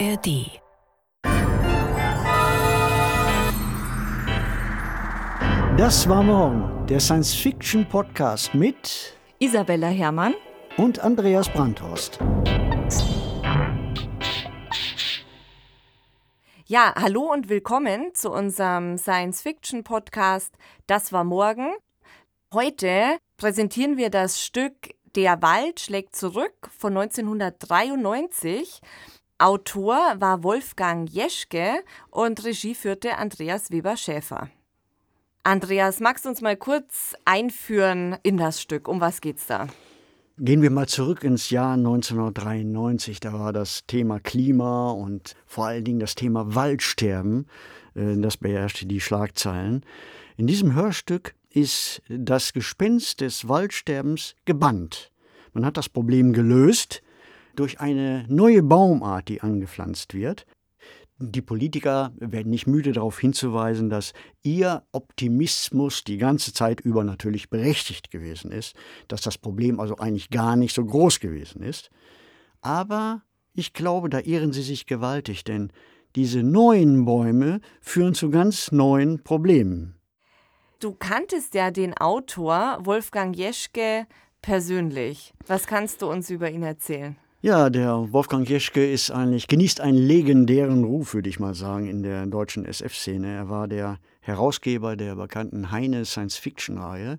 ARD. Das war morgen der Science-Fiction-Podcast mit Isabella Herrmann und Andreas Brandhorst. Ja, hallo und willkommen zu unserem Science-Fiction-Podcast Das war morgen. Heute präsentieren wir das Stück Der Wald schlägt zurück von 1993. Autor war Wolfgang Jeschke und Regie führte Andreas Weber-Schäfer. Andreas, magst du uns mal kurz einführen in das Stück? Um was geht's da? Gehen wir mal zurück ins Jahr 1993. Da war das Thema Klima und vor allen Dingen das Thema Waldsterben, äh, das beherrschte die Schlagzeilen. In diesem Hörstück ist das Gespenst des Waldsterbens gebannt. Man hat das Problem gelöst durch eine neue Baumart, die angepflanzt wird. Die Politiker werden nicht müde darauf hinzuweisen, dass ihr Optimismus die ganze Zeit über natürlich berechtigt gewesen ist, dass das Problem also eigentlich gar nicht so groß gewesen ist. Aber ich glaube, da irren sie sich gewaltig, denn diese neuen Bäume führen zu ganz neuen Problemen. Du kanntest ja den Autor Wolfgang Jeschke persönlich. Was kannst du uns über ihn erzählen? Ja, der Wolfgang Jeschke ist eigentlich, genießt einen legendären Ruf, würde ich mal sagen, in der deutschen SF-Szene. Er war der Herausgeber der bekannten Heine Science-Fiction-Reihe.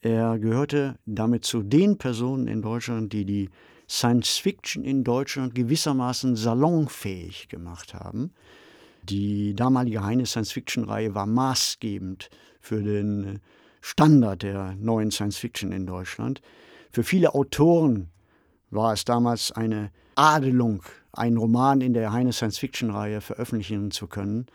Er gehörte damit zu den Personen in Deutschland, die die Science-Fiction in Deutschland gewissermaßen salonfähig gemacht haben. Die damalige Heine Science-Fiction-Reihe war maßgebend für den Standard der neuen Science-Fiction in Deutschland. Für viele Autoren war es damals eine Adelung, einen Roman in der Heine Science-Fiction-Reihe veröffentlichen zu können.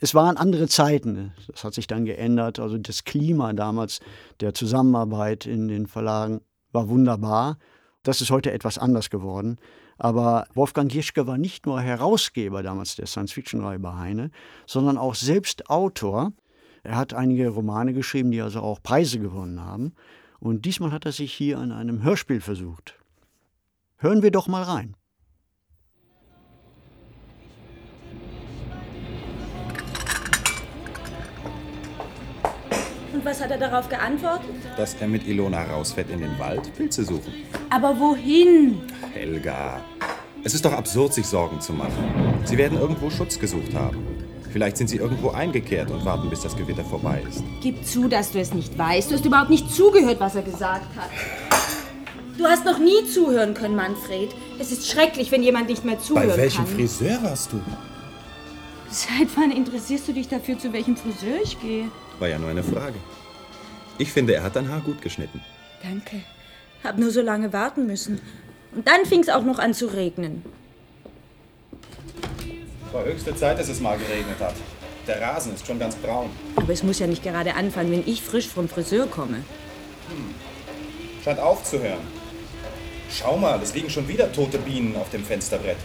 Es waren andere Zeiten, das hat sich dann geändert. Also das Klima damals der Zusammenarbeit in den Verlagen war wunderbar. Das ist heute etwas anders geworden. Aber Wolfgang Jeschke war nicht nur Herausgeber damals der Science-Fiction-Reihe bei Heine, sondern auch selbst Autor. Er hat einige Romane geschrieben, die also auch Preise gewonnen haben. Und diesmal hat er sich hier an einem Hörspiel versucht. Hören wir doch mal rein. Und was hat er darauf geantwortet? Dass er mit Ilona rausfährt in den Wald, Pilze suchen. Aber wohin? Helga, es ist doch absurd, sich Sorgen zu machen. Sie werden irgendwo Schutz gesucht haben. Vielleicht sind sie irgendwo eingekehrt und warten, bis das Gewitter vorbei ist. Gib zu, dass du es nicht weißt. Du hast überhaupt nicht zugehört, was er gesagt hat. Du hast noch nie zuhören können, Manfred. Es ist schrecklich, wenn jemand nicht mehr zuhören Bei welchem kann. Friseur warst du? Seit wann interessierst du dich dafür, zu welchem Friseur ich gehe? War ja nur eine Frage. Ich finde, er hat dein Haar gut geschnitten. Danke. Hab nur so lange warten müssen. Und dann fing es auch noch an zu regnen. War höchste Zeit, dass es mal geregnet hat. Der Rasen ist schon ganz braun. Aber es muss ja nicht gerade anfangen, wenn ich frisch vom Friseur komme. Scheint aufzuhören. Schau mal, es liegen schon wieder tote Bienen auf dem Fensterbrett.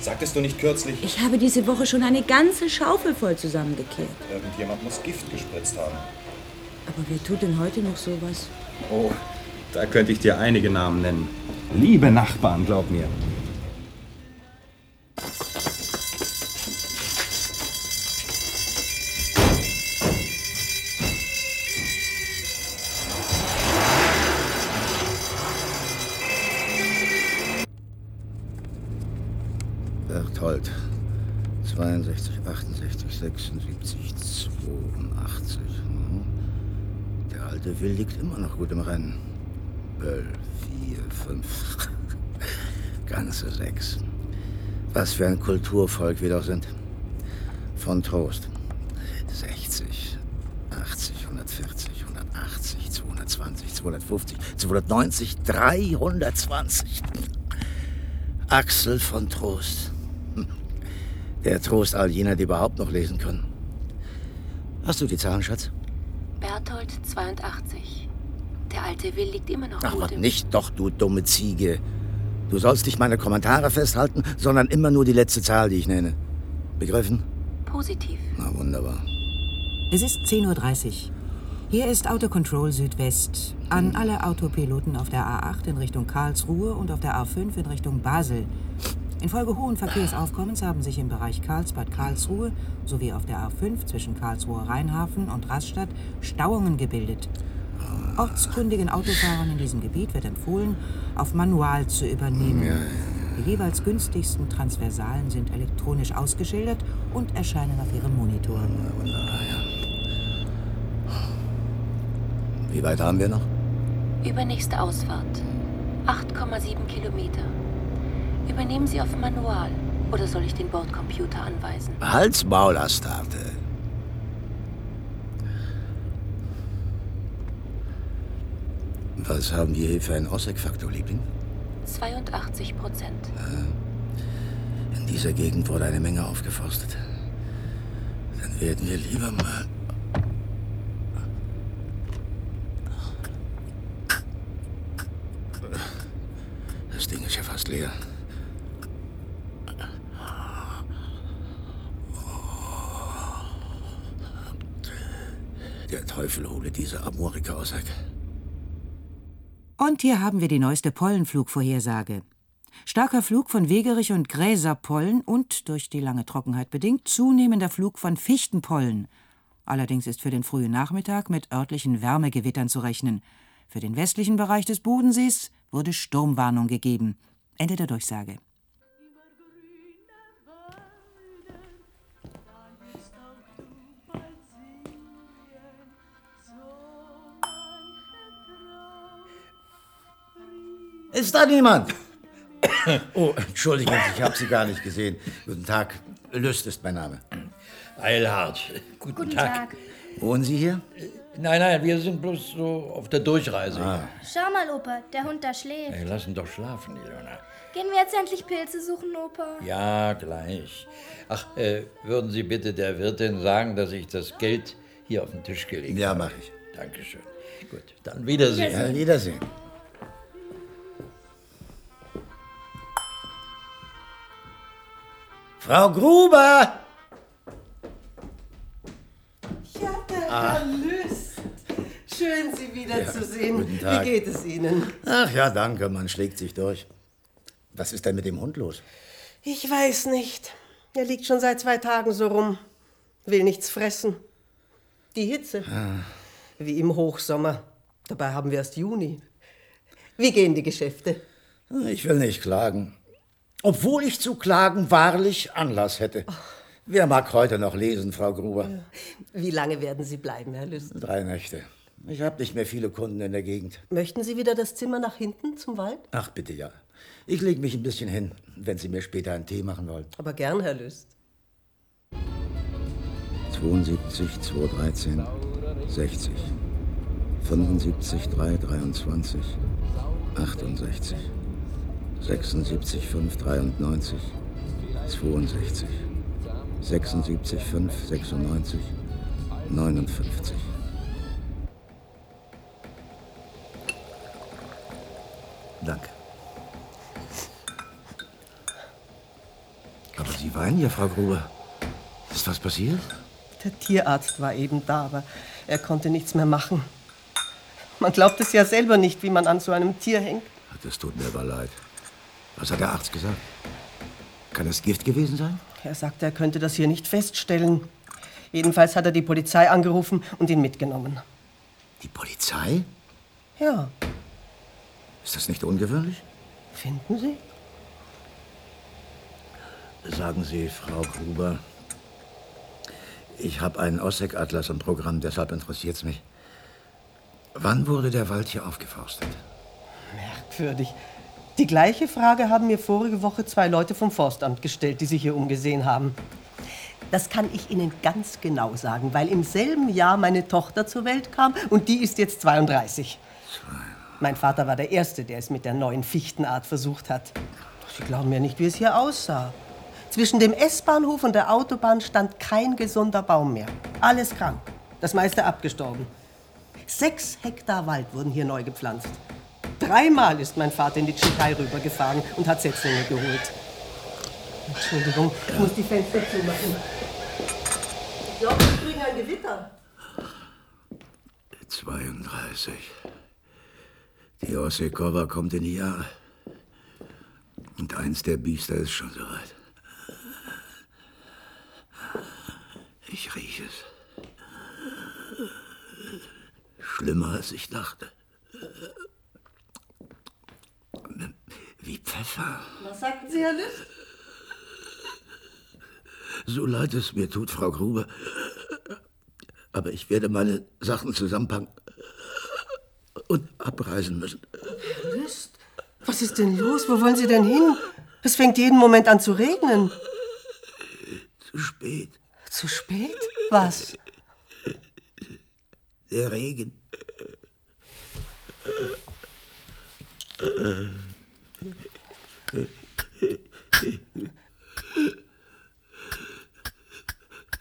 Sagtest du nicht kürzlich, Ich habe diese Woche schon eine ganze Schaufel voll zusammengekehrt. irgendjemand muss Gift gespritzt haben? Aber wer tut denn heute noch sowas? Oh, da könnte ich dir einige Namen nennen. Liebe Nachbarn, glaub mir. Berthold. 62, 68, 76, 82. Mhm. Der alte Will liegt immer noch gut im Rennen. Böll, 4, 5. Ganze sechs. Was für ein Kulturvolk wir doch sind. Von Trost. 60, 80, 140, 180, 220, 250, 290, 320. Axel von Trost. Der Trost all jener, die überhaupt noch lesen können. Hast du die Zahlen, Schatz? Berthold 82. Der alte Will liegt immer noch Ach, gut im... nicht doch, du dumme Ziege. Du sollst nicht meine Kommentare festhalten, sondern immer nur die letzte Zahl, die ich nenne. Begriffen? Positiv. Na, wunderbar. Es ist 10.30 Uhr. Hier ist Autocontrol Südwest. An alle Autopiloten auf der A8 in Richtung Karlsruhe und auf der A5 in Richtung Basel. Infolge hohen Verkehrsaufkommens haben sich im Bereich Karlsbad-Karlsruhe sowie auf der A5 zwischen Karlsruhe Rheinhafen und Rastatt Stauungen gebildet. Ortskundigen Autofahrern in diesem Gebiet wird empfohlen, auf Manual zu übernehmen. Die jeweils günstigsten Transversalen sind elektronisch ausgeschildert und erscheinen auf ihrem Monitor. Wie weit haben wir noch? Übernächste Ausfahrt. 8,7 Kilometer. Übernehmen Sie auf Manual oder soll ich den Bordcomputer anweisen? Hals, Maul, Astarte. Was haben wir hier für einen Osseck-Faktor, Liebling? 82 Prozent. In dieser Gegend wurde eine Menge aufgeforstet. Dann werden wir lieber mal. Das Ding ist ja fast leer. Der Teufel hole diese Amorika aus Heck. Und hier haben wir die neueste Pollenflugvorhersage. Starker Flug von Wegerich und Gräserpollen und, durch die lange Trockenheit bedingt, zunehmender Flug von Fichtenpollen. Allerdings ist für den frühen Nachmittag mit örtlichen Wärmegewittern zu rechnen. Für den westlichen Bereich des Bodensees wurde Sturmwarnung gegeben. Ende der Durchsage. Ist da niemand? Oh, entschuldigen Sie, ich habe Sie gar nicht gesehen. Guten Tag. Lüst ist mein Name. Eilhard, guten, Guten Tag. Tag. Wohnen Sie hier? Nein, nein, wir sind bloß so auf der Durchreise. Schau mal, Opa, der Hund da schläft. Hey, lass ihn doch schlafen, Ilona. Gehen wir jetzt endlich Pilze suchen, Opa? Ja, gleich. Ach, äh, würden Sie bitte der Wirtin sagen, dass ich das Geld hier auf den Tisch gelegt Ja, habe? mache ich. Dankeschön. Gut, dann Wiedersehen. Ja, Wiedersehen. Frau Gruber! Ja, der Herr Lüst. Schön, Sie wiederzusehen. guten Tag. Wie geht es Ihnen? Ach ja, danke, man schlägt sich durch. Was ist denn mit dem Hund los? Ich weiß nicht. Er liegt schon seit zwei Tagen so rum. Will nichts fressen. Die Hitze. Wie im Hochsommer. Dabei haben wir erst Juni. Wie gehen die Geschäfte? Ich will nicht klagen. Obwohl ich zu klagen wahrlich Anlass hätte. Wer mag heute noch lesen, Frau Gruber? Wie lange werden Sie bleiben, Herr Lüst? Drei Nächte. Ich habe nicht mehr viele Kunden in der Gegend. Möchten Sie wieder das Zimmer nach hinten zum Wald? Ach, bitte ja. Ich lege mich ein bisschen hin, wenn Sie mir später einen Tee machen wollen. Aber gern, Herr Lüst. 72, 213, 60. 75, 3, 23, 68. 76, 5, 93, 62. 76, 5, 96, 59. Danke. Aber Sie weinen ja, Frau Gruber. Ist was passiert? Der Tierarzt war eben da, aber er konnte nichts mehr machen. Man glaubt es ja selber nicht, wie man an so einem Tier hängt. Das tut mir aber leid. Was hat der Arzt gesagt? Kann das Gift gewesen sein? Er sagte, er könnte das hier nicht feststellen. Jedenfalls hat er die Polizei angerufen und ihn mitgenommen. Die Polizei? Ja, Ist das nicht ungewöhnlich? finden Sie? Sagen Sie, Frau Gruber, ich habe einen Osseck-Atlas im Programm, deshalb interessiert es mich. Wann wurde der Wald hier aufgeforstet? Merkwürdig. Die gleiche Frage haben mir vorige Woche zwei Leute vom Forstamt gestellt, die sich hier umgesehen haben. Das kann ich Ihnen ganz genau sagen, weil im selben Jahr meine Tochter zur Welt kam und die ist jetzt 32. Mein Vater war der Erste, der es mit der neuen Fichtenart versucht hat. Sie glauben ja nicht, wie es hier aussah. Zwischen dem S-Bahnhof und der Autobahn stand kein gesunder Baum mehr. Alles krank. Das meiste abgestorben. Sechs Hektar Wald wurden hier neu gepflanzt. Dreimal ist mein Vater in die Tschechei rübergefahren und hat Setzlinge geholt. Entschuldigung, ich muss die Fenster zumachen. Ich glaube, wir kriegen ein Gewitter. 32. Die Ossekowa kommt in die Jahre. Und Eins der Biester ist schon soweit. Ich rieche es. Schlimmer als ich dachte. Wie Pfeffer. Was sagten Sie, Herr List? So leid es mir tut, Frau Gruber. Aber ich werde meine Sachen zusammenpacken und abreisen müssen. Herr List? Was ist denn los? Wo wollen Sie denn hin? Es fängt jeden Moment an zu regnen. Zu spät. Zu spät? Was? Der Regen.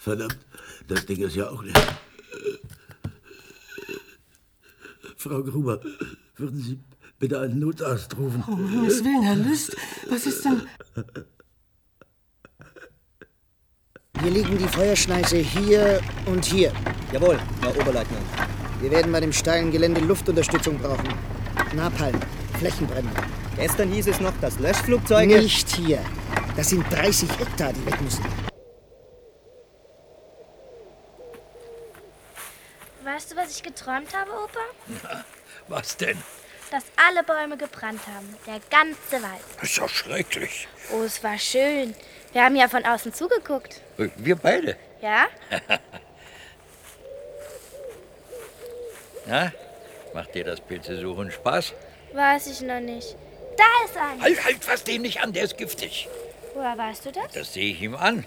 Verdammt, das Ding ist ja auch leer. Frau Gruber, würden Sie bitte einen Notarzt rufen? Oh, um Himmels Willen, Herr Lüst. Was ist denn... Hier liegen die Feuerschneise hier und hier. Jawohl, Herr Oberleutnant. Wir werden bei dem steilen Gelände Luftunterstützung brauchen. Napalm, Flächenbrände. Gestern hieß es noch, dass Löschflugzeuge... Nicht hier. Das sind 30 Hektar, die weg müssen. Weißt du, was ich geträumt habe, Opa? Was denn? Dass alle Bäume gebrannt haben. Der ganze Wald. Das ist ja schrecklich. Oh, es war schön. Wir haben ja von außen zugeguckt. Wir beide. Ja? Na, macht dir das Pilzesuchen Spaß? Weiß ich noch nicht. Da ist einer. Halt, halt, fass den nicht an, der ist giftig. Woher weißt du das? Das sehe ich ihm an.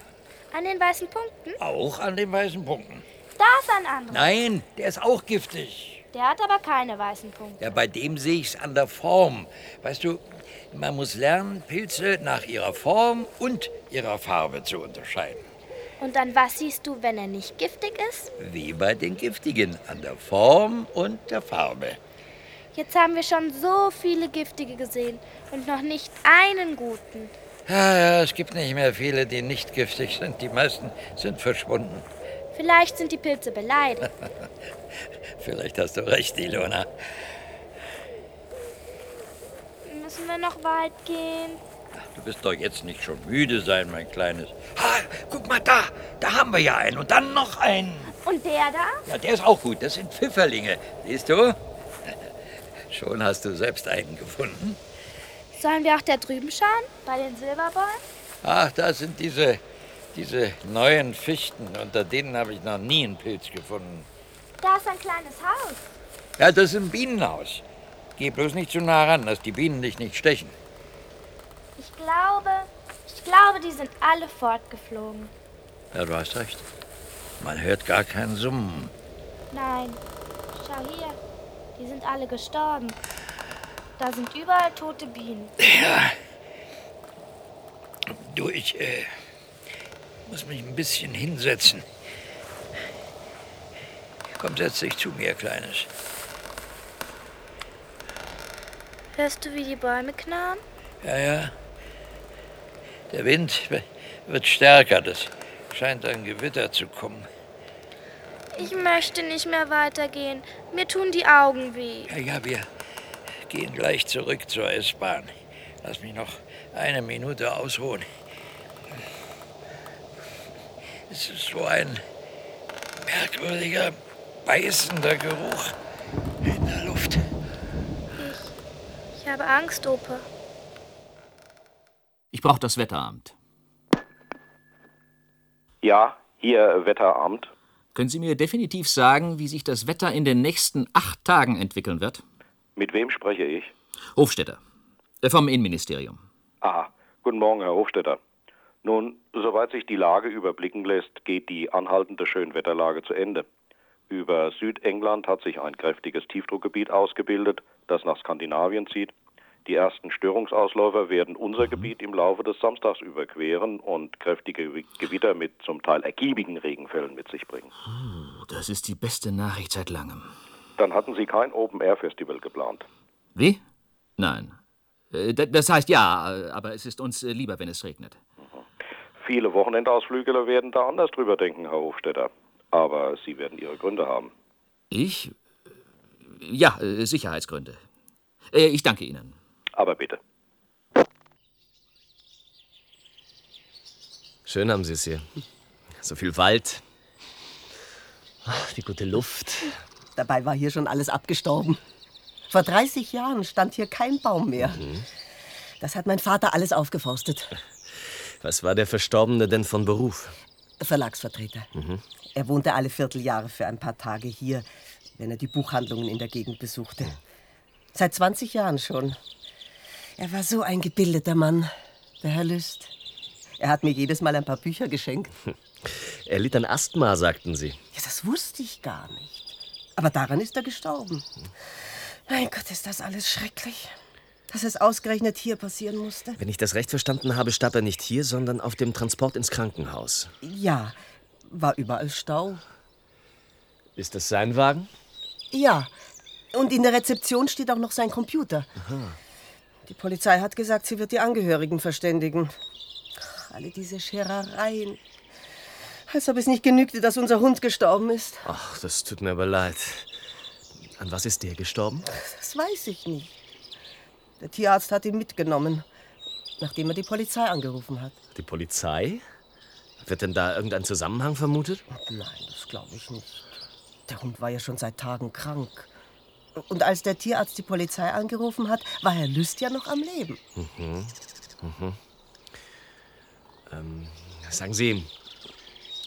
An den weißen Punkten? Auch an den weißen Punkten. Da ist ein anderer. Nein, der ist auch giftig. Der hat aber keine weißen Punkte. Ja, bei dem sehe ich's an der Form. Weißt du, man muss lernen, Pilze nach ihrer Form und ihrer Farbe zu unterscheiden. Und an was siehst du, wenn er nicht giftig ist? Wie bei den giftigen, an der Form und der Farbe. Jetzt haben wir schon so viele giftige gesehen und noch nicht einen guten. Ja, ja, es gibt nicht mehr viele, die nicht giftig sind. Die meisten sind verschwunden. Vielleicht sind die Pilze beleidigt. Vielleicht hast du recht, Ilona. Müssen wir noch weit gehen? Du wirst doch jetzt nicht schon müde sein, mein Kleines. Ha, guck mal da, da haben wir ja einen und dann noch einen. Und der da? Ja, der ist auch gut. Das sind Pfifferlinge. Siehst du? Schon hast du selbst einen gefunden. Sollen wir auch da drüben schauen? Bei den Silberbäumen? Ach, da sind diese, diese neuen Fichten. Unter denen habe ich noch nie einen Pilz gefunden. Da ist ein kleines Haus. Ja, das ist ein Bienenhaus. Geh bloß nicht zu nah ran, dass die Bienen dich nicht stechen. Ich glaube, ich glaube, die sind alle fortgeflogen. Ja, du hast recht. Man hört gar kein Summen. Nein, schau hier. Die sind alle gestorben. Da sind überall tote Bienen. Ja. Du, ich äh, muss mich ein bisschen hinsetzen. Komm, setz dich zu mir, Kleines. Hörst du, wie die Bäume knarren? Ja, ja. Der Wind wird stärker. Das scheint ein Gewitter zu kommen. Ich möchte nicht mehr weitergehen. Mir tun die Augen weh. Ja, ja, wir gehen gleich zurück zur S-Bahn. Lass mich noch eine Minute ausruhen. Es ist so ein merkwürdiger, beißender Geruch in der Luft. Ich habe Angst, Opa. Ich brauche das Wetteramt. Ja, hier Wetteramt. Können Sie mir definitiv sagen, wie sich das Wetter in den nächsten acht Tagen entwickeln wird? Mit wem spreche ich? Hofstetter. Äh, Vom Innenministerium. Aha, guten Morgen, Herr Hofstetter. Nun, soweit sich die Lage überblicken lässt, geht die anhaltende Schönwetterlage zu Ende. Über Südengland hat sich ein kräftiges Tiefdruckgebiet ausgebildet, das nach Skandinavien zieht. Die ersten Störungsausläufer werden unser Gebiet im Laufe des Samstags überqueren und kräftige Gewi- Gewitter mit zum Teil ergiebigen Regenfällen mit sich bringen. Oh, das ist die beste Nachricht seit langem. Dann hatten Sie kein Open-Air-Festival geplant. Wie? Nein. Äh, Das heißt ja, äh, aber es ist uns äh, lieber, wenn es regnet. Viele Wochenendausflügler werden da anders drüber denken, Herr Hofstetter. Aber Sie werden Ihre Gründe haben. Ich? Ja, äh, Sicherheitsgründe. Äh, Ich danke Ihnen. Aber bitte. Schön haben Sie es hier. So viel Wald. Ach, die gute Luft. Dabei war hier schon alles abgestorben. Vor 30 Jahren stand hier kein Baum mehr. Mhm. Das hat mein Vater alles aufgeforstet. Was war der Verstorbene denn von Beruf? Verlagsvertreter. Mhm. Er wohnte alle Vierteljahre für ein paar Tage hier, wenn er die Buchhandlungen in der Gegend besuchte. Seit 20 Jahren schon. Er war so ein gebildeter Mann, der Herr Lüst. Er hat mir jedes Mal ein paar Bücher geschenkt. Er litt an Asthma, sagten Sie. Ja, das wusste ich gar nicht. Aber daran ist er gestorben. Mein Gott, ist das alles schrecklich. Dass es ausgerechnet hier passieren musste. Wenn ich das recht verstanden habe, starb er nicht hier, sondern auf dem Transport ins Krankenhaus. Ja, war überall Stau. Ist das sein Wagen? Ja, und in der Rezeption steht auch noch sein Computer. Aha. Die Polizei hat gesagt, sie wird die Angehörigen verständigen. Ach, alle diese Scherereien. Als ob es nicht genügte, dass unser Hund gestorben ist. Ach, das tut mir aber leid. An was ist der gestorben? Das weiß ich nicht. Der Tierarzt hat ihn mitgenommen, nachdem er die Polizei angerufen hat. Die Polizei? Wird denn da irgendein Zusammenhang vermutet? Nein, das glaube ich nicht. Der Hund war ja schon seit Tagen krank. Und als der Tierarzt die Polizei angerufen hat, war Herr Lüst ja noch am Leben. Mhm. Mhm. Ähm, sagen Sie,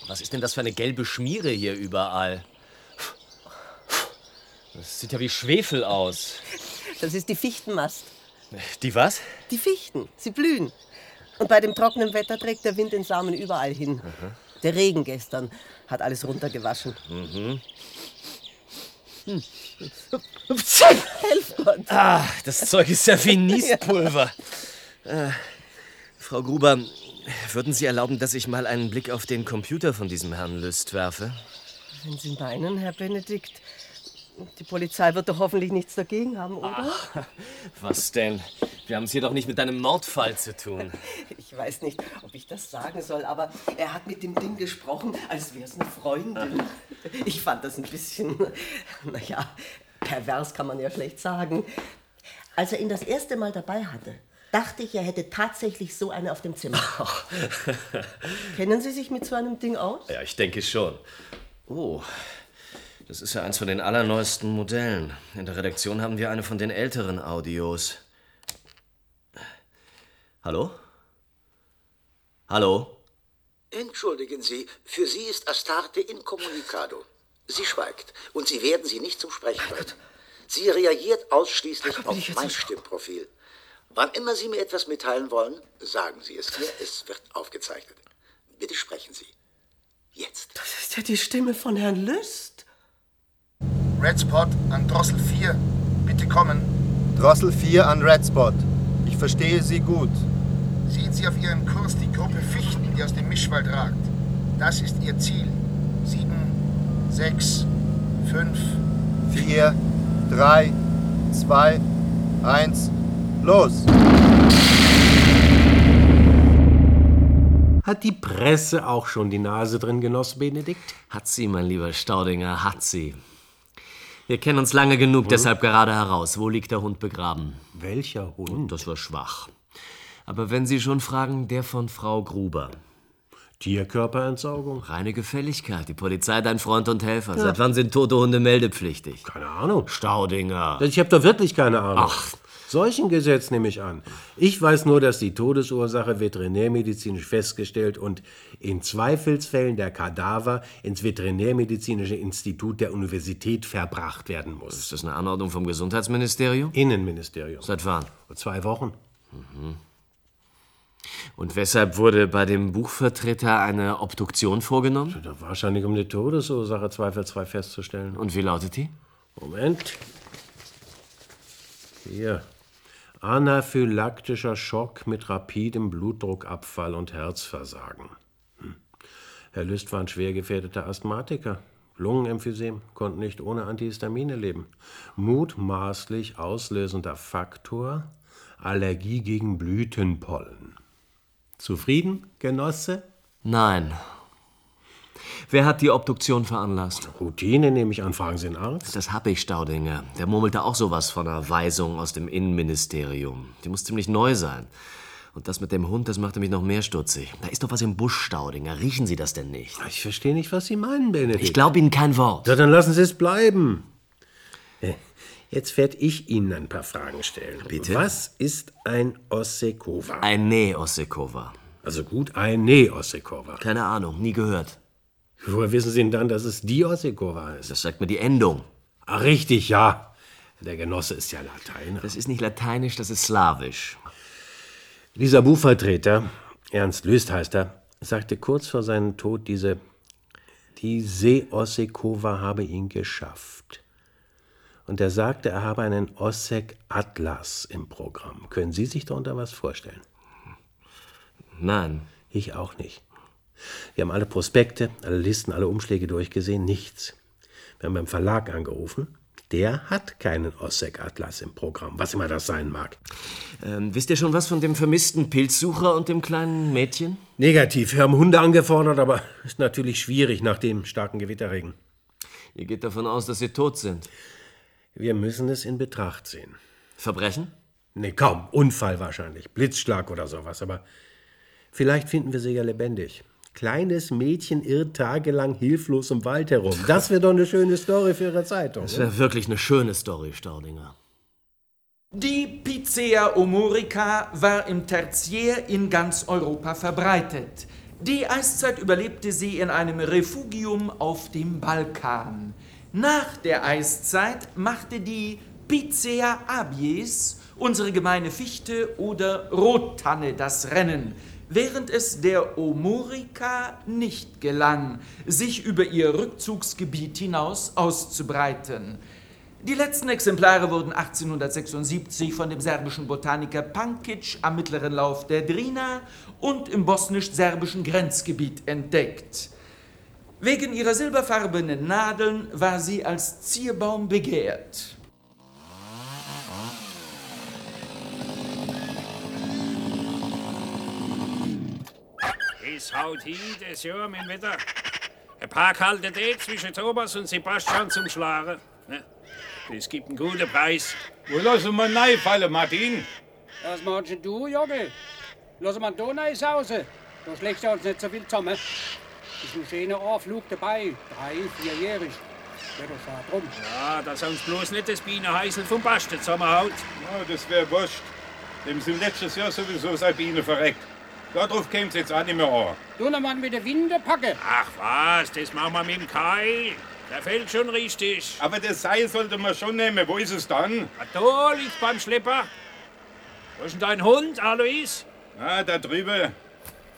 was ist denn das für eine gelbe Schmiere hier überall? Das sieht ja wie Schwefel aus. Das ist die Fichtenmast. Die was? Die Fichten, sie blühen. Und bei dem trockenen Wetter trägt der Wind den Samen überall hin. Der Regen gestern hat alles runtergewaschen. Mhm. Hm. Helf Gott! Ah, das Zeug ist ja wie Niespulver. Äh, Frau Gruber, würden Sie erlauben, dass ich mal einen Blick auf den Computer von diesem Herrn Lüst werfe? Wenn Sie meinen, Herr Benedikt, die Polizei wird doch hoffentlich nichts dagegen haben, oder? Was denn? Wir haben es hier doch nicht mit einem Mordfall zu tun. Ich weiß nicht, ob ich das sagen soll, aber er hat mit dem Ding gesprochen, als wäre es eine Freundin. Ich fand das ein bisschen, naja, pervers kann man ja schlecht sagen. Als er ihn das erste Mal dabei hatte, dachte ich, er hätte tatsächlich so eine auf dem Zimmer. Kennen Sie sich mit so einem Ding aus? Ja, ich denke schon. Oh, das ist ja eins von den allerneuesten Modellen. In der Redaktion haben wir eine von den älteren Audios. Hallo? Hallo? Entschuldigen Sie, für Sie ist Astarte incommunicado. Sie schweigt und Sie werden sie nicht zum Sprechen bringen. Sie reagiert ausschließlich auf mein Stimmprofil. Wann immer Sie mir etwas mitteilen wollen, sagen Sie es mir. Es wird aufgezeichnet. Bitte sprechen Sie. Jetzt. Das ist ja die Stimme von Herrn Lüst. Red Spot an Drossel 4. Bitte kommen. Drossel 4 an Red Spot. Ich verstehe Sie gut. Sehen Sie auf Ihrem Kurs die Gruppe Fichten, die aus dem Mischwald ragt. Das ist Ihr Ziel. Sieben, sechs, fünf, 4, 3, 2, 1, los! Hat die Presse auch schon die Nase drin, Genoss Benedikt? Hat sie, mein lieber Staudinger, hat sie. Wir kennen uns lange genug, deshalb gerade heraus. Wo liegt der Hund begraben? Welcher Hund? Das war schwach. Aber wenn Sie schon fragen, der von Frau Gruber. Tierkörperentsorgung? Reine Gefälligkeit. Die Polizei, dein Freund und Helfer. Ja. Seit wann sind tote Hunde meldepflichtig? Keine Ahnung. Staudinger. Ich habe doch wirklich keine Ahnung. Ach. Solchen Gesetz nehme ich an. Ich weiß nur, dass die Todesursache veterinärmedizinisch festgestellt und in Zweifelsfällen der Kadaver ins Veterinärmedizinische Institut der Universität verbracht werden muss. Ist das eine Anordnung vom Gesundheitsministerium? Innenministerium. Seit wann? Vor zwei Wochen. Mhm. Und weshalb wurde bei dem Buchvertreter eine Obduktion vorgenommen? Wahrscheinlich um die Todesursache zweifelsfrei festzustellen. Und wie lautet die? Moment. Hier. Anaphylaktischer Schock mit rapidem Blutdruckabfall und Herzversagen. Hm. Herr Lüst war ein schwer gefährdeter Asthmatiker. Lungenemphysem, konnte nicht ohne Antihistamine leben. Mutmaßlich auslösender Faktor Allergie gegen Blütenpollen. Zufrieden, Genosse? Nein. Wer hat die Obduktion veranlasst? Routine nehme ich an. Fragen Sie den Arzt? Das hab ich, Staudinger. Der murmelte auch sowas von einer Weisung aus dem Innenministerium. Die muss ziemlich neu sein. Und das mit dem Hund, das machte mich noch mehr stutzig. Da ist doch was im Busch, Staudinger. Riechen Sie das denn nicht? Ich verstehe nicht, was Sie meinen, Benedikt. Ich glaube Ihnen kein Wort. Ja, dann lassen Sie es bleiben. Äh, Jetzt werde ich Ihnen ein paar Fragen stellen. Bitte? Was ist ein Ossekova? Ein Neossekova. Also gut, ein Neossekova. Keine Ahnung, nie gehört. Woher wissen Sie denn dann, dass es die Ossekova ist? Das sagt mir die Endung. Ach, richtig, ja. Der Genosse ist ja Lateiner. Das ist nicht lateinisch, das ist slawisch. Dieser Buchvertreter, Ernst Lüst heißt er, sagte kurz vor seinem Tod, diese, die Seeossekova habe ihn geschafft. Und er sagte, er habe einen Ossek Atlas im Programm. Können Sie sich darunter was vorstellen? Nein. Ich auch nicht. Wir haben alle Prospekte, alle Listen, alle Umschläge durchgesehen, nichts. Wir haben beim Verlag angerufen. Der hat keinen Ossek Atlas im Programm, was immer das sein mag. Ähm, wisst ihr schon was von dem vermissten Pilzsucher und dem kleinen Mädchen? Negativ. Wir haben Hunde angefordert, aber ist natürlich schwierig nach dem starken Gewitterregen. Ihr geht davon aus, dass sie tot sind. Wir müssen es in Betracht ziehen. Verbrechen? Nee, kaum. Unfall wahrscheinlich. Blitzschlag oder sowas. Aber vielleicht finden wir sie ja lebendig. Kleines Mädchen irrt tagelang hilflos im Wald herum. Das wäre doch eine schöne Story für Ihre Zeitung. Das wäre wirklich eine schöne Story, Staudinger. Die Picea omorica war im Tertiär in ganz Europa verbreitet. Die Eiszeit überlebte sie in einem Refugium auf dem Balkan. Nach der Eiszeit machte die Picea abies, unsere gemeine Fichte oder Rottanne, das Rennen, während es der Omorica nicht gelang, sich über ihr Rückzugsgebiet hinaus auszubreiten. Die letzten Exemplare wurden 1876 von dem serbischen Botaniker Pankic am mittleren Lauf der Drina und im bosnisch-serbischen Grenzgebiet entdeckt. Wegen ihrer silberfarbenen Nadeln war sie als Zierbaum begehrt. Es haut hin, das Jahr mit dem Wetter. Ein paar kalte Tage zwischen Thomas und Sebastian zum Schlagen. Ne? Das gibt einen guten Preis. Wo lassen wir reinfallen, Martin? Was meinst denn du, Junge? Lass mal da rein sausen. Da schlägst du uns nicht so viel zusammen. Ist ein schöner Anflug dabei. Drei, vierjährig. Ja, das war drum. Ja, dass uns bloß nicht das Bienenheißel vom Basten zusammenhaut. Ja, das wäre wurscht. Dem sind letztes Jahr sowieso seine Biene verreckt. Darauf käme es jetzt auch nicht mehr an. Du noch mal mit der Winde packe. Ach was, das machen wir mit dem Kai. Der fällt schon richtig. Aber das Seil sollte man schon nehmen. Wo ist es dann? Ah, Da liegt's beim Schlepper. Wo ist denn dein Hund, Alois? Ah, da drüben.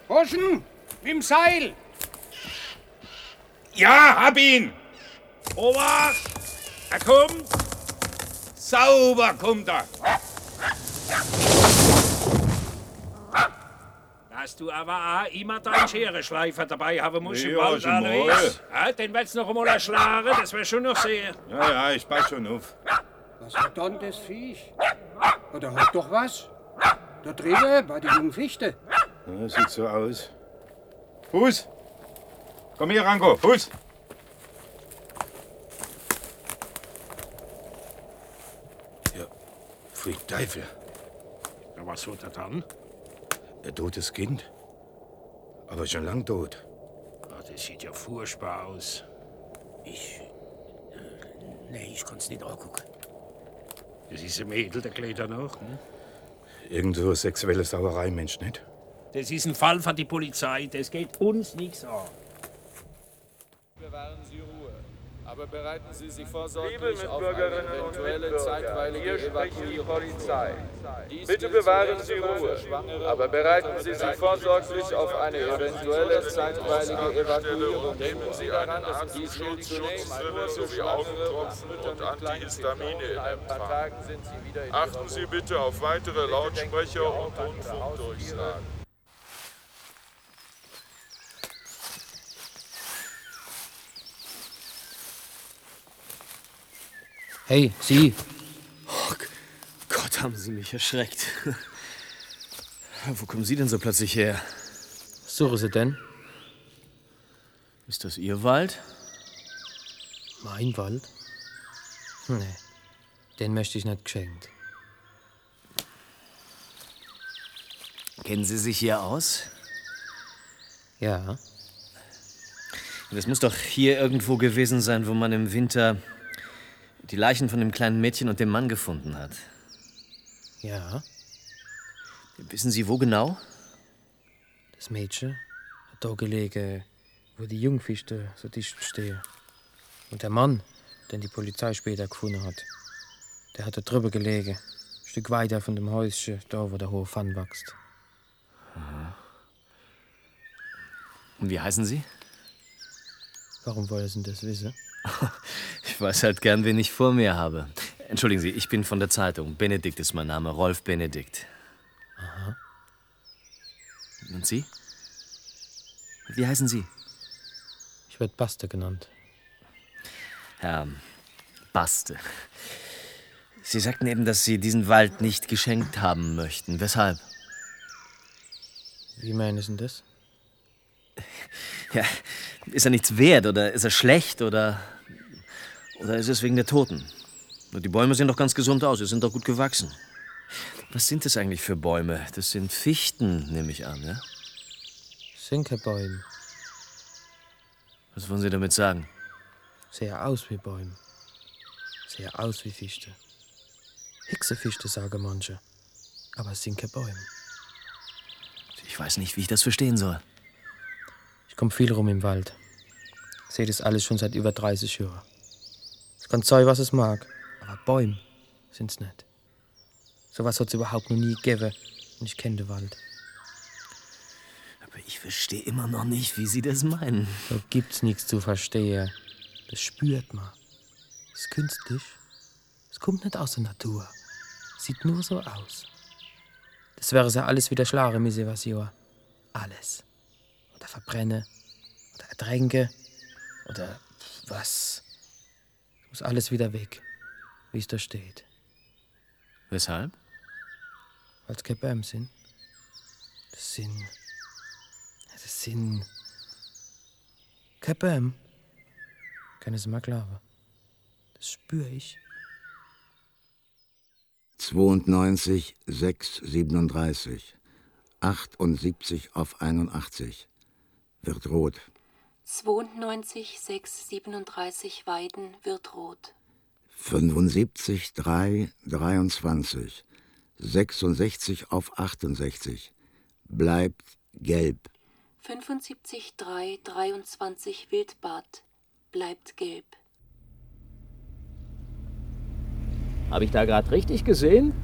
Hoschen, im Seil. Ja, hab ihn! Obacht! Er kommt! Sauber kommt er! Dass du aber auch immer deinen Schereschleifer dabei haben musst im Ja, Wald, schon mal. Alois. Ja, den wird's noch einmal erschlagen, das wär schon noch sehr. Ja, ja, ich pass schon auf. Was hat dann das Viech? Oder hat doch was? Da drüben, bei der jungen Fichte. Ja, sieht so aus. Fuß! Komm hier, Ranko, Fuß! Ja, pfui Teufel. Ja, was hat er dann? Ein totes Kind. Aber schon lang tot. Ah, das sieht ja furchtbar aus. Ich. Nee, ich kann's nicht angucken. Das ist ein Mädel, der Kleider noch. Ne? Irgend so sexuelle Sauerei, Mensch, nicht? Das ist ein Fall für die Polizei, das geht uns nichts an. Bewahren Sie Ruhe. Aber bereiten Sie sich vorsorglich auf eine eventuelle zeitweilige Evakuierung Polizei. Bitte bewahren Sie Ruhe. Aber bereiten Sie sich vorsorglich auf eine eventuelle zeitweilige Evakuierung Nehmen Sie einen Atemschutzschutz sowie Augentropfen und Antihistamine in Empfang. Achten Sie bitte auf weitere Lautsprecher und Rundfunkdurchsagen. Hey, Sie. Oh, Gott, haben Sie mich erschreckt. Wo kommen Sie denn so plötzlich her? Was suchen Sie denn? Ist das Ihr Wald? Mein Wald? Nee, den möchte ich nicht geschenkt. Kennen Sie sich hier aus? Ja. Das muss doch hier irgendwo gewesen sein, wo man im Winter die Leichen von dem kleinen Mädchen und dem Mann gefunden hat. Ja. Wissen Sie, wo genau? Das Mädchen hat da gelegen, wo die Jungfichte so dicht stehen. Und der Mann, den die Polizei später gefunden hat, der hat da drüber gelegen. Ein Stück weiter von dem Häuschen, da wo der hohe Pfann wächst. Und wie heißen Sie? Warum wollen Sie das wissen? Ich weiß halt gern, wen ich vor mir habe. Entschuldigen Sie, ich bin von der Zeitung. Benedikt ist mein Name, Rolf Benedikt. Aha. Und Sie? Wie heißen Sie? Ich werde Baste genannt. Herr Baste. Sie sagten eben, dass Sie diesen Wald nicht geschenkt haben möchten. Weshalb? Wie meinen Sie das? Ja, ist er nichts wert oder ist er schlecht oder. Oder ist es wegen der Toten? Die Bäume sehen doch ganz gesund aus, sie sind doch gut gewachsen. Was sind das eigentlich für Bäume? Das sind Fichten, nehme ich an, ja? Sinkerbäume. Was wollen Sie damit sagen? Sehr aus wie Bäume. Sehr aus wie Fichte. Hexefichte, sagen manche. Aber es sind keine Bäume. Ich weiß nicht, wie ich das verstehen soll. Ich komme viel rum im Wald. Sehe das alles schon seit über 30 Jahren. Es kann sein, was es mag, aber Bäume sind's nicht. Sowas hat's überhaupt noch nie gegeben und ich kenne den Wald. Aber ich verstehe immer noch nicht, wie Sie das meinen. Da gibt's nichts zu verstehen. Das spürt man. Das ist künstlich. Es kommt nicht aus der Natur. Sieht nur so aus. Das wäre ja alles wieder schlare Misse, was. Alles. Oder verbrenne. Oder ertränke. Oder was. Muss alles wieder weg, wie es da steht. Weshalb? Weil es keine Bäume sind. Das sind. Das sind. Keine Bäume. Können Sie mal glauben. Das spüre ich. 92, 6, 37. 78 auf 81. Wird rot. 92, 6, 37 Weiden wird rot. 75, 3, 23. 66 auf 68. Bleibt gelb. 75, 3, 23 Wildbad bleibt gelb. Habe ich da gerade richtig gesehen?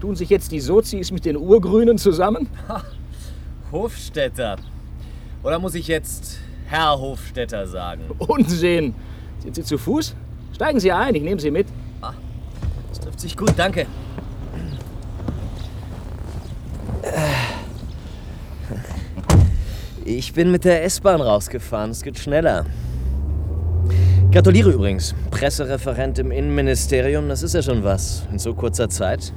Tun sich jetzt die Sozis mit den Urgrünen zusammen? Hofstädter. Oder muss ich jetzt Herr Hofstädter sagen? Unsinn! Sind Sie zu Fuß? Steigen Sie ein, ich nehme Sie mit. Das trifft sich gut, danke. Ich bin mit der S-Bahn rausgefahren. Es geht schneller. Gratuliere übrigens. Pressereferent im Innenministerium, das ist ja schon was. In so kurzer Zeit.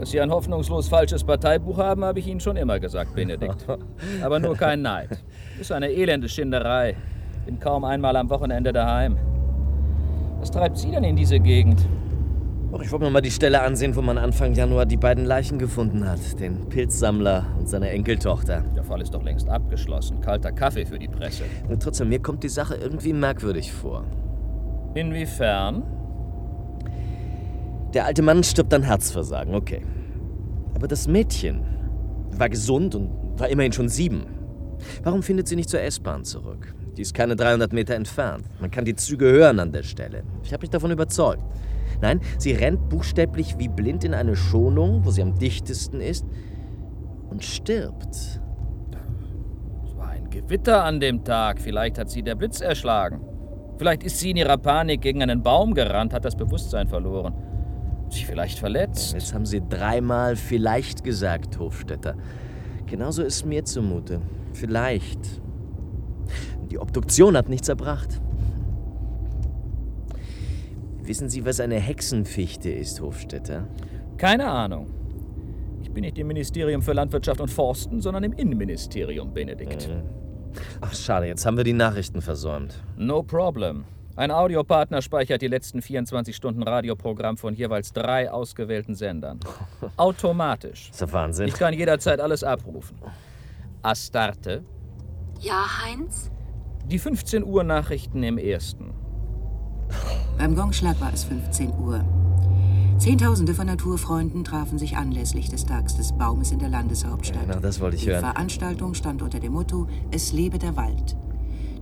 Dass Sie ein hoffnungslos falsches Parteibuch haben, habe ich Ihnen schon immer gesagt, Benedikt. Aber nur kein Neid. Ist eine elende Schinderei. Bin kaum einmal am Wochenende daheim. Was treibt Sie denn in diese Gegend? Och, ich wollte mir mal die Stelle ansehen, wo man Anfang Januar die beiden Leichen gefunden hat. Den Pilzsammler und seine Enkeltochter. Der Fall ist doch längst abgeschlossen. Kalter Kaffee für die Presse. Und trotzdem, mir kommt die Sache irgendwie merkwürdig vor. Inwiefern? Der alte Mann stirbt an Herzversagen, okay. Aber das Mädchen war gesund und war immerhin schon sieben. Warum findet sie nicht zur S-Bahn zurück? Die ist keine 300 Meter entfernt. Man kann die Züge hören an der Stelle. Ich habe mich davon überzeugt. Nein, sie rennt buchstäblich wie blind in eine Schonung, wo sie am dichtesten ist, und stirbt. Es war ein Gewitter an dem Tag. Vielleicht hat sie der Blitz erschlagen. Vielleicht ist sie in ihrer Panik gegen einen Baum gerannt, hat das Bewusstsein verloren. Sich vielleicht verletzt. Jetzt haben Sie dreimal vielleicht gesagt, Hofstetter. Genauso ist mir zumute. Vielleicht. Die Obduktion hat nichts erbracht. Wissen Sie, was eine Hexenfichte ist, Hofstetter? Keine Ahnung. Ich bin nicht im Ministerium für Landwirtschaft und Forsten, sondern im Innenministerium, Benedikt. Ach, schade, jetzt haben wir die Nachrichten versäumt. No problem. Ein Audiopartner speichert die letzten 24 Stunden Radioprogramm von jeweils drei ausgewählten Sendern. Automatisch. Das ist der Wahnsinn. Ich kann jederzeit alles abrufen. Astarte. Ja, Heinz? Die 15 Uhr Nachrichten im ersten. Beim Gongschlag war es 15 Uhr. Zehntausende von Naturfreunden trafen sich anlässlich des Tags des Baumes in der Landeshauptstadt. Genau, das wollte ich Die hören. Veranstaltung stand unter dem Motto Es lebe der Wald.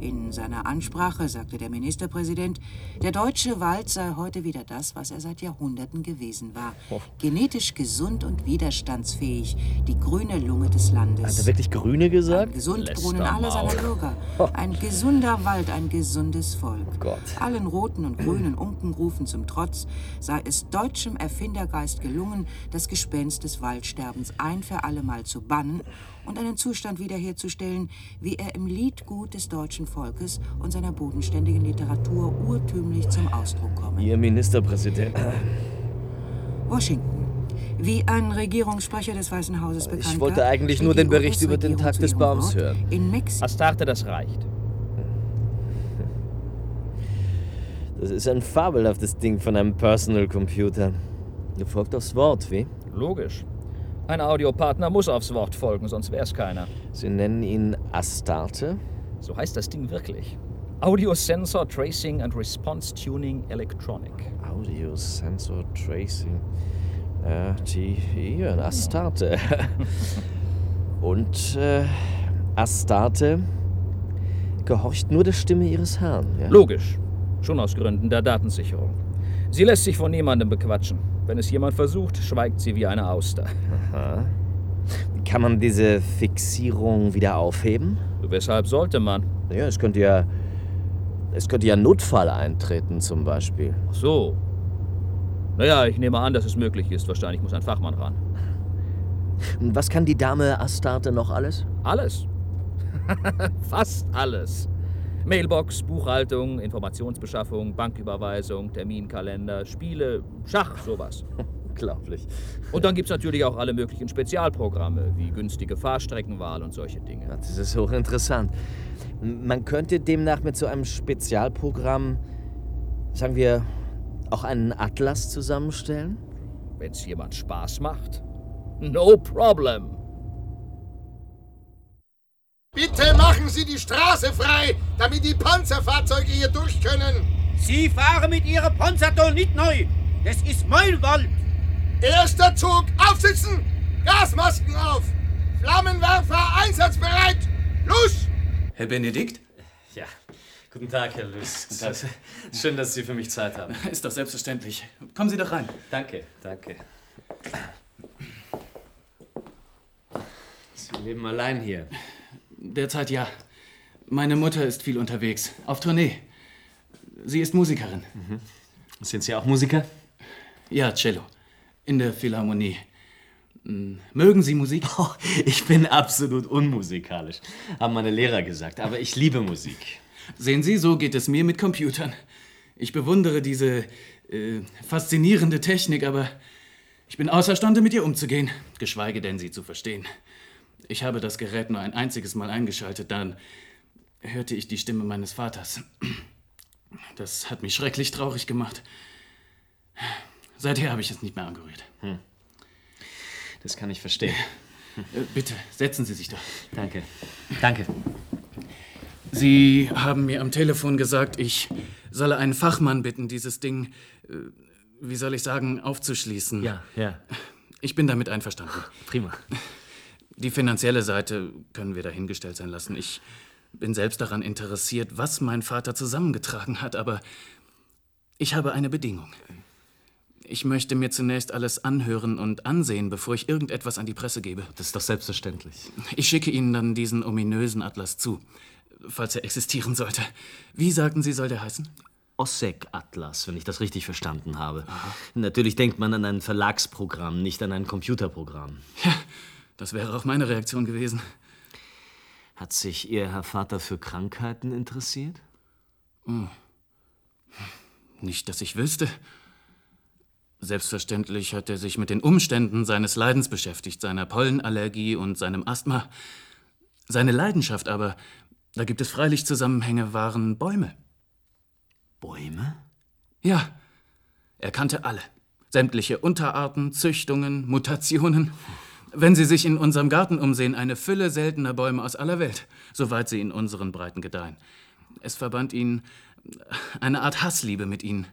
In seiner Ansprache sagte der Ministerpräsident, der deutsche Wald sei heute wieder das, was er seit Jahrhunderten gewesen war. Genetisch gesund und widerstandsfähig, die grüne Lunge des Landes. Hat er wirklich Grüne gesagt? Gesundbrunnen aller seiner Bürger. Ein gesunder Wald, ein gesundes Volk. Oh Gott. Allen roten und grünen Unkenrufen zum Trotz sei es deutschem Erfindergeist gelungen, das Gespenst des Waldsterbens ein für allemal zu bannen und einen Zustand wiederherzustellen, wie er im Liedgut des deutschen Volkes und seiner bodenständigen Literatur urtümlich zum Ausdruck komme. Ihr Ministerpräsident. Washington. Wie ein Regierungssprecher des Weißen Hauses bekannt Ich wollte eigentlich nur den Bericht über den Tag des Baums hören. In Mexiko. Astarte, das reicht. Das ist ein fabelhaftes Ding von einem Personal Computer. Du folgt aufs Wort, wie? Logisch. Ein Audiopartner muss aufs Wort folgen, sonst wär's keiner. Sie nennen ihn Astarte? So heißt das Ding wirklich. Audio Sensor Tracing and Response Tuning Electronic. Audio Sensor Tracing. Ja, die hier, ein Astarte. Und äh, Astarte gehorcht nur der Stimme ihres Herrn. Ja? Logisch. Schon aus Gründen der Datensicherung. Sie lässt sich von niemandem bequatschen. Wenn es jemand versucht, schweigt sie wie eine Auster. Aha. Kann man diese Fixierung wieder aufheben? Weshalb sollte man? Ja, es könnte ja. Es könnte ja Notfall eintreten, zum Beispiel. Ach so. Naja, ich nehme an, dass es möglich ist. Wahrscheinlich muss ein Fachmann ran. Was kann die Dame Astarte noch alles? Alles. Fast alles. Mailbox, Buchhaltung, Informationsbeschaffung, Banküberweisung, Terminkalender, Spiele, Schach, sowas. Unglaublich. Und dann gibt es natürlich auch alle möglichen Spezialprogramme, wie günstige Fahrstreckenwahl und solche Dinge. Das ist hochinteressant. Man könnte demnach mit so einem Spezialprogramm, sagen wir, auch einen Atlas zusammenstellen? Wenn es jemand Spaß macht. No problem. Bitte machen Sie die Straße frei, damit die Panzerfahrzeuge hier durch können. Sie fahren mit Ihrem Panzerton nicht neu. Das ist mein Wald. Erster Zug, aufsitzen! Gasmasken auf! Flammenwerfer einsatzbereit! Los! Herr Benedikt? Ja, guten Tag, Herr Lüß. Schön, dass Sie für mich Zeit haben. Ist doch selbstverständlich. Kommen Sie doch rein. Danke, danke. Sie leben allein hier. Derzeit ja. Meine Mutter ist viel unterwegs. Auf Tournee. Sie ist Musikerin. Mhm. Sind Sie auch Musiker? Ja, Cello. In der Philharmonie. Hm, Mögen Sie Musik? Oh, ich bin absolut unmusikalisch, haben meine Lehrer gesagt, aber ich liebe Musik. Sehen Sie, so geht es mir mit Computern. Ich bewundere diese äh, faszinierende Technik, aber ich bin außerstande, mit ihr umzugehen, geschweige denn, sie zu verstehen. Ich habe das Gerät nur ein einziges Mal eingeschaltet, dann hörte ich die Stimme meines Vaters. Das hat mich schrecklich traurig gemacht. Seither habe ich es nicht mehr angerührt. Hm. Das kann ich verstehen. Äh, Bitte, setzen Sie sich doch. Danke. Danke. Sie haben mir am Telefon gesagt, ich solle einen Fachmann bitten, dieses Ding, äh, wie soll ich sagen, aufzuschließen. Ja, ja. Ich bin damit einverstanden. Prima. Die finanzielle Seite können wir dahingestellt sein lassen. Ich bin selbst daran interessiert, was mein Vater zusammengetragen hat, aber ich habe eine Bedingung. Ich möchte mir zunächst alles anhören und ansehen, bevor ich irgendetwas an die Presse gebe. Das ist doch selbstverständlich. Ich schicke Ihnen dann diesen ominösen Atlas zu, falls er existieren sollte. Wie sagten Sie, soll der heißen? OSSEC-Atlas, wenn ich das richtig verstanden habe. Natürlich denkt man an ein Verlagsprogramm, nicht an ein Computerprogramm. Ja, das wäre auch meine Reaktion gewesen. Hat sich Ihr Herr Vater für Krankheiten interessiert? Hm. Nicht, dass ich wüsste. Selbstverständlich hat er sich mit den Umständen seines Leidens beschäftigt, seiner Pollenallergie und seinem Asthma. Seine Leidenschaft aber, da gibt es freilich Zusammenhänge, waren Bäume. Bäume? Ja, er kannte alle. Sämtliche Unterarten, Züchtungen, Mutationen. Wenn Sie sich in unserem Garten umsehen, eine Fülle seltener Bäume aus aller Welt, soweit sie in unseren Breiten gedeihen. Es verband ihn eine Art Hassliebe mit ihnen.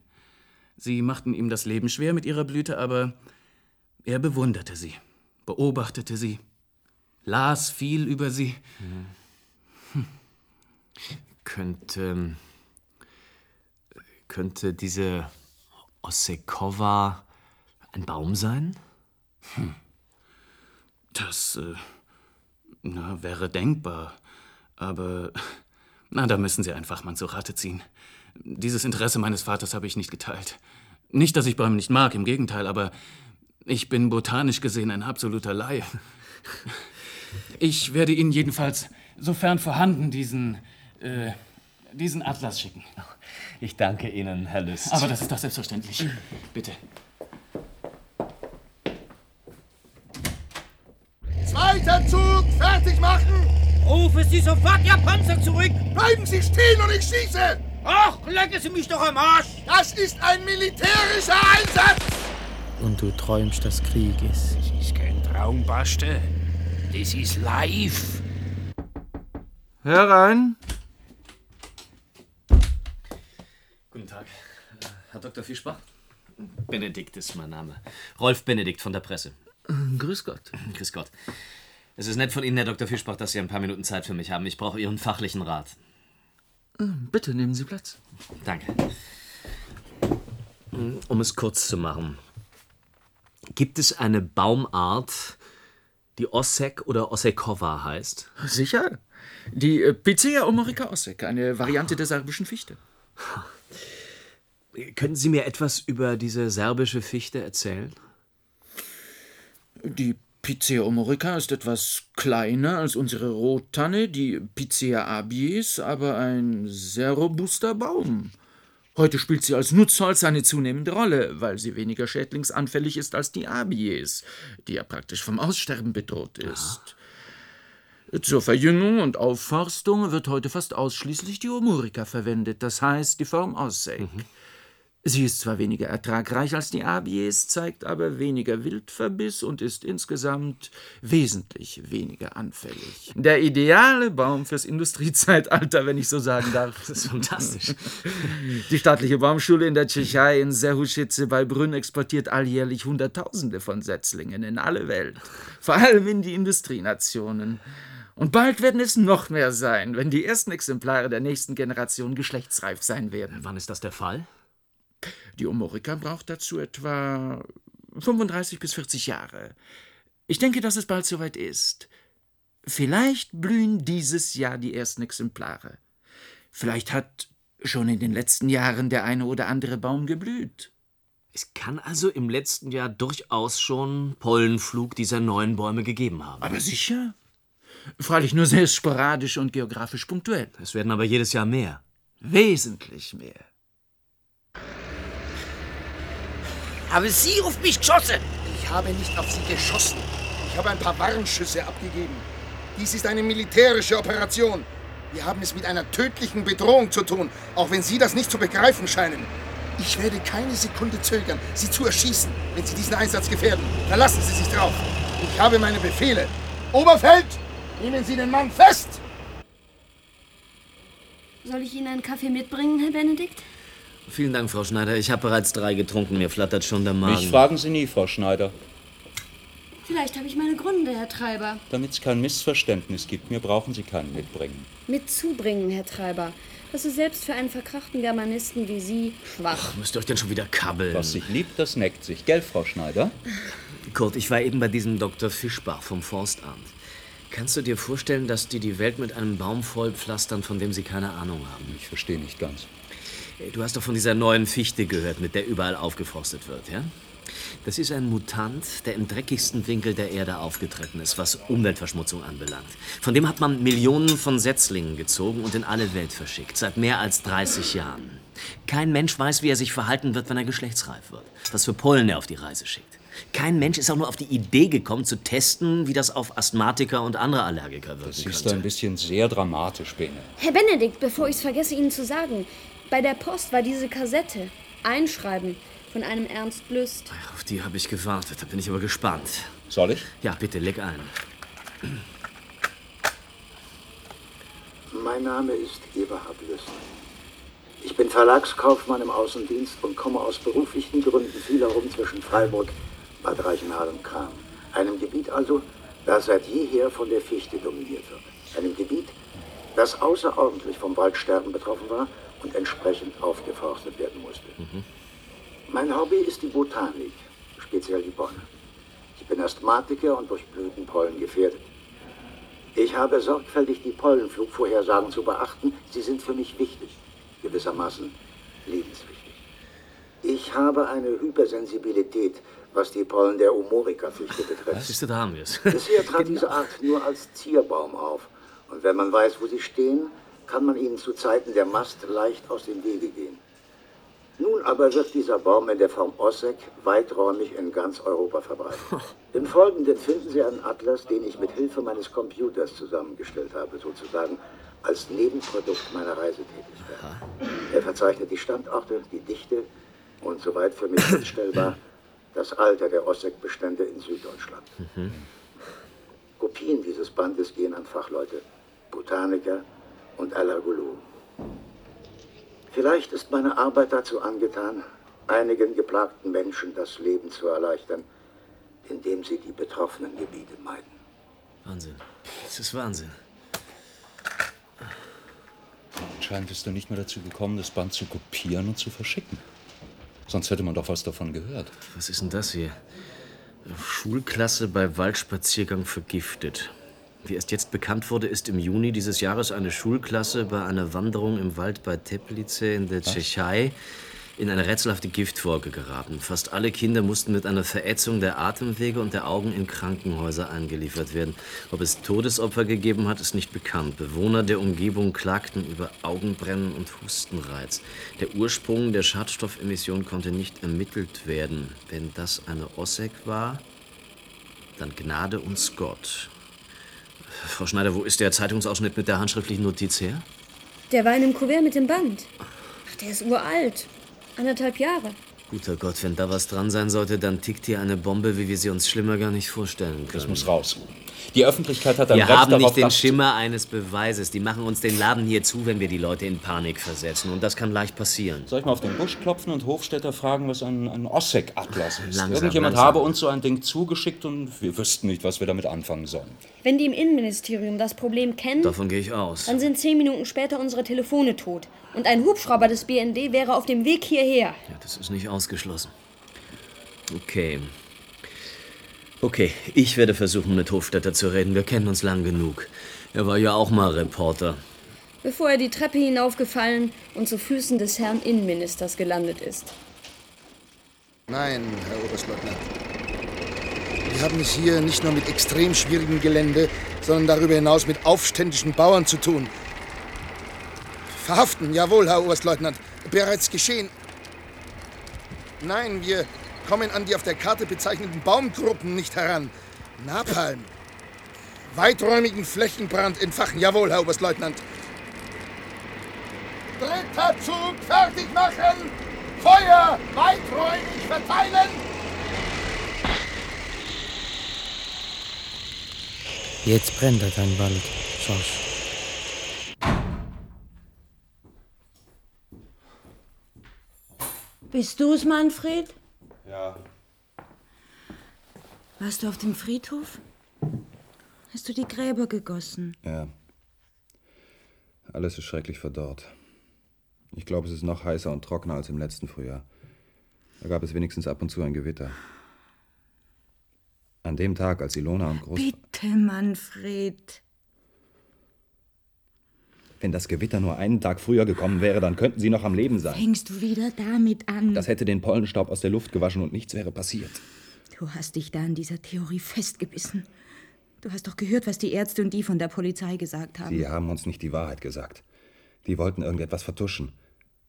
Sie machten ihm das Leben schwer mit ihrer Blüte, aber er bewunderte sie, beobachtete sie, las viel über sie. Hm. Könnte. Könnte diese Ossekova ein Baum sein? Hm. Das äh, na, wäre denkbar. Aber na, da müssen Sie einen Fachmann zu Rate ziehen. Dieses Interesse meines Vaters habe ich nicht geteilt. Nicht, dass ich Bäume nicht mag, im Gegenteil, aber ich bin botanisch gesehen ein absoluter Laie. Ich werde Ihnen jedenfalls, sofern vorhanden, diesen, äh, diesen Atlas schicken. Ich danke Ihnen, Herr Lüst. Aber das ist doch selbstverständlich. Bitte. Zweiter Zug, fertig machen! Rufe Sie sofort Ihr Panzer zurück! Bleiben Sie stehen und ich schieße! Ach, lecken Sie mich doch am Arsch! Das ist ein militärischer Einsatz! Und du träumst des Krieges. Das ist kein Traum, Baste. Das ist live. Herein. Guten Tag, Äh, Herr Dr. Fischbach. Benedikt ist mein Name. Rolf Benedikt von der Presse. Grüß Gott. Grüß Gott. Es ist nett von Ihnen, Herr Dr. Fischbach, dass Sie ein paar Minuten Zeit für mich haben. Ich brauche Ihren fachlichen Rat. Bitte nehmen Sie Platz. Danke. Um es kurz zu machen. Gibt es eine Baumart, die Ossek oder Ossekova heißt? Sicher. Die äh, Picea omorica ossek, eine Variante der serbischen Fichte. Können Sie mir etwas über diese serbische Fichte erzählen? Die Picea omorica ist etwas kleiner als unsere Rottanne, die Picea abies, aber ein sehr robuster Baum. Heute spielt sie als Nutzholz eine zunehmende Rolle, weil sie weniger schädlingsanfällig ist als die Abies, die ja praktisch vom Aussterben bedroht ist. Zur Verjüngung und Aufforstung wird heute fast ausschließlich die Omurica verwendet, das heißt die Form Ossek. Sie ist zwar weniger ertragreich als die Abies, zeigt aber weniger Wildverbiss und ist insgesamt wesentlich weniger anfällig. Der ideale Baum fürs Industriezeitalter, wenn ich so sagen darf. Das ist fantastisch. Die staatliche Baumschule in der Tschechei in Serhuschitze bei Brünn exportiert alljährlich Hunderttausende von Setzlingen in alle Welt, vor allem in die Industrienationen. Und bald werden es noch mehr sein, wenn die ersten Exemplare der nächsten Generation geschlechtsreif sein werden. Wann ist das der Fall? Die Omorica braucht dazu etwa 35 bis 40 Jahre. Ich denke, dass es bald soweit ist. Vielleicht blühen dieses Jahr die ersten Exemplare. Vielleicht hat schon in den letzten Jahren der eine oder andere Baum geblüht. Es kann also im letzten Jahr durchaus schon Pollenflug dieser neuen Bäume gegeben haben. Aber sicher. Freilich nur sehr sporadisch und geografisch punktuell. Es werden aber jedes Jahr mehr. Wesentlich mehr. Haben Sie auf mich geschossen? Ich habe nicht auf Sie geschossen. Ich habe ein paar Warnschüsse abgegeben. Dies ist eine militärische Operation. Wir haben es mit einer tödlichen Bedrohung zu tun, auch wenn Sie das nicht zu begreifen scheinen. Ich werde keine Sekunde zögern, Sie zu erschießen, wenn Sie diesen Einsatz gefährden. Verlassen Sie sich drauf. Ich habe meine Befehle. Oberfeld, nehmen Sie den Mann fest! Soll ich Ihnen einen Kaffee mitbringen, Herr Benedikt? Vielen Dank, Frau Schneider. Ich habe bereits drei getrunken. Mir flattert schon der Magen. Mich fragen Sie nie, Frau Schneider. Vielleicht habe ich meine Gründe, Herr Treiber. Damit es kein Missverständnis gibt, mir brauchen Sie keinen mitbringen. Mitzubringen, Herr Treiber. Das ist selbst für einen verkrachten Germanisten wie Sie schwach. Ach, müsst ihr euch denn schon wieder kabbeln? Was sich liebt, das neckt sich. Gell, Frau Schneider? Kurt, ich war eben bei diesem Dr. Fischbach vom Forstamt. Kannst du dir vorstellen, dass die die Welt mit einem Baum vollpflastern, von dem sie keine Ahnung haben? Ich verstehe nicht ganz. Du hast doch von dieser neuen Fichte gehört, mit der überall aufgeforstet wird, ja? Das ist ein Mutant, der im dreckigsten Winkel der Erde aufgetreten ist, was Umweltverschmutzung anbelangt. Von dem hat man Millionen von Setzlingen gezogen und in alle Welt verschickt, seit mehr als 30 Jahren. Kein Mensch weiß, wie er sich verhalten wird, wenn er geschlechtsreif wird, was für Pollen er auf die Reise schickt. Kein Mensch ist auch nur auf die Idee gekommen, zu testen, wie das auf Asthmatiker und andere Allergiker wirken Das ist könnte. ein bisschen sehr dramatisch, Bene. Herr Benedikt, bevor ich es vergesse, Ihnen zu sagen, Bei der Post war diese Kassette. Einschreiben von einem Ernst Lüst. Auf die habe ich gewartet. Da bin ich aber gespannt. Soll ich? Ja, bitte, leg ein. Mein Name ist Eberhard Lüst. Ich bin Verlagskaufmann im Außendienst und komme aus beruflichen Gründen viel herum zwischen Freiburg, Bad Reichenhall und Kram. Einem Gebiet also, das seit jeher von der Fichte dominiert wird. Einem Gebiet, das außerordentlich vom Waldsterben betroffen war und entsprechend aufgeforstet werden musste. Mein Hobby ist die Botanik, speziell die Bäume. Ich bin Asthmatiker und durch Blütenpollen gefährdet. Ich habe sorgfältig die Pollenflugvorhersagen zu beachten. Sie sind für mich wichtig, gewissermaßen lebenswichtig. Ich habe eine Hypersensibilität, was die Pollen der Umorica-Fichte betrifft. Siehst du, da haben wir es. Bisher trat diese Art nur als Zierbaum auf. Und wenn man weiß, wo sie stehen, kann man ihnen zu Zeiten der Mast leicht aus dem Wege gehen. Nun aber wird dieser Baum in der Form Ossek weiträumig in ganz Europa verbreitet. Im Folgenden finden Sie einen Atlas, den ich mit Hilfe meines Computers zusammengestellt habe, sozusagen als Nebenprodukt meiner Reisetätigkeit. Er verzeichnet die Standorte, die Dichte und soweit für mich feststellbar das Alter der Ossek-Bestände in Süddeutschland. Kopien dieses Bandes gehen an Fachleute, Botaniker und Allergologen. Vielleicht ist meine Arbeit dazu angetan, einigen geplagten Menschen das Leben zu erleichtern, indem sie die betroffenen Gebiete meiden. Wahnsinn. Das ist Wahnsinn. Anscheinend bist du nicht mehr dazu gekommen, das Band zu kopieren und zu verschicken. Sonst hätte man doch was davon gehört. Was ist denn das hier? Schulklasse bei Waldspaziergang vergiftet. Wie erst jetzt bekannt wurde, ist im Juni dieses Jahres eine Schulklasse bei einer Wanderung im Wald bei Teplice in der Tschechei in eine rätselhafte Giftwolke geraten. Fast alle Kinder mussten mit einer Verätzung der Atemwege und der Augen in Krankenhäuser eingeliefert werden. Ob es Todesopfer gegeben hat, ist nicht bekannt. Bewohner der Umgebung klagten über Augenbrennen und Hustenreiz. Der Ursprung der Schadstoffemission konnte nicht ermittelt werden. Wenn das eine Ossek war, dann Gnade uns Gott. Frau Schneider, wo ist der Zeitungsausschnitt mit der handschriftlichen Notiz her? Der war in einem Kuvert mit dem Band. Ach, der ist uralt. Anderthalb Jahre. Guter Gott, wenn da was dran sein sollte, dann tickt hier eine Bombe, wie wir sie uns schlimmer gar nicht vorstellen können. Das muss raus. Die Öffentlichkeit hat ein Wir Recht haben darauf, nicht den Schimmer eines Beweises. Die machen uns den Laden hier zu, wenn wir die Leute in Panik versetzen. Und das kann leicht passieren. Soll ich mal auf den Busch klopfen und Hofstädter fragen, was ein, ein Ossek-Atlas ist? Langsam, Irgendjemand langsam. habe uns so ein Ding zugeschickt und wir wüssten nicht, was wir damit anfangen sollen. Wenn die im Innenministerium das Problem kennen, Davon gehe ich aus. dann sind zehn Minuten später unsere Telefone tot. Und ein Hubschrauber des BND wäre auf dem Weg hierher. Ja, das ist nicht ausgeschlossen. Okay. Okay, ich werde versuchen, mit Hofstetter zu reden. Wir kennen uns lang genug. Er war ja auch mal Reporter. Bevor er die Treppe hinaufgefallen und zu Füßen des Herrn Innenministers gelandet ist. Nein, Herr Oberstleutnant. Wir haben es hier nicht nur mit extrem schwierigem Gelände, sondern darüber hinaus mit aufständischen Bauern zu tun. Verhaften, jawohl, Herr Oberstleutnant. Bereits geschehen. Nein, wir kommen an die auf der Karte bezeichneten Baumgruppen nicht heran. Napalm. Weiträumigen Flächenbrand entfachen, jawohl, Herr Oberstleutnant. Dritter Zug, fertig machen! Feuer! Weiträumig verteilen! Jetzt brennt er dein Wald, Schorsch. Bist du's, Manfred? Ja. Warst du auf dem Friedhof? Hast du die Gräber gegossen? Ja. Alles ist schrecklich verdorrt. Ich glaube, es ist noch heißer und trockener als im letzten Frühjahr. Da gab es wenigstens ab und zu ein Gewitter. An dem Tag, als Ilona und Groß... Bitte, Manfred. Wenn das Gewitter nur einen Tag früher gekommen wäre, dann könnten sie noch am Leben sein. Fängst du wieder damit an? Das hätte den Pollenstaub aus der Luft gewaschen und nichts wäre passiert. Du hast dich da an dieser Theorie festgebissen. Du hast doch gehört, was die Ärzte und die von der Polizei gesagt haben. Sie haben uns nicht die Wahrheit gesagt. Die wollten irgendetwas vertuschen.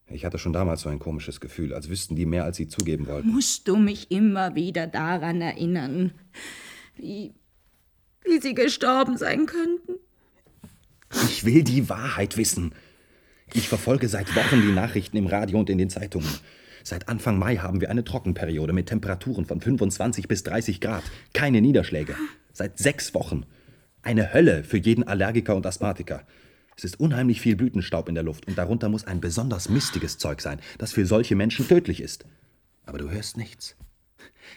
Ich hatte schon damals so ein komisches Gefühl, als wüssten die mehr, als sie zugeben wollten. Musst du mich immer wieder daran erinnern, wie, wie sie gestorben sein könnten? Ich will die Wahrheit wissen. Ich verfolge seit Wochen die Nachrichten im Radio und in den Zeitungen. Seit Anfang Mai haben wir eine Trockenperiode mit Temperaturen von 25 bis 30 Grad. Keine Niederschläge. Seit sechs Wochen. Eine Hölle für jeden Allergiker und Asthmatiker. Es ist unheimlich viel Blütenstaub in der Luft und darunter muss ein besonders mistiges Zeug sein, das für solche Menschen tödlich ist. Aber du hörst nichts.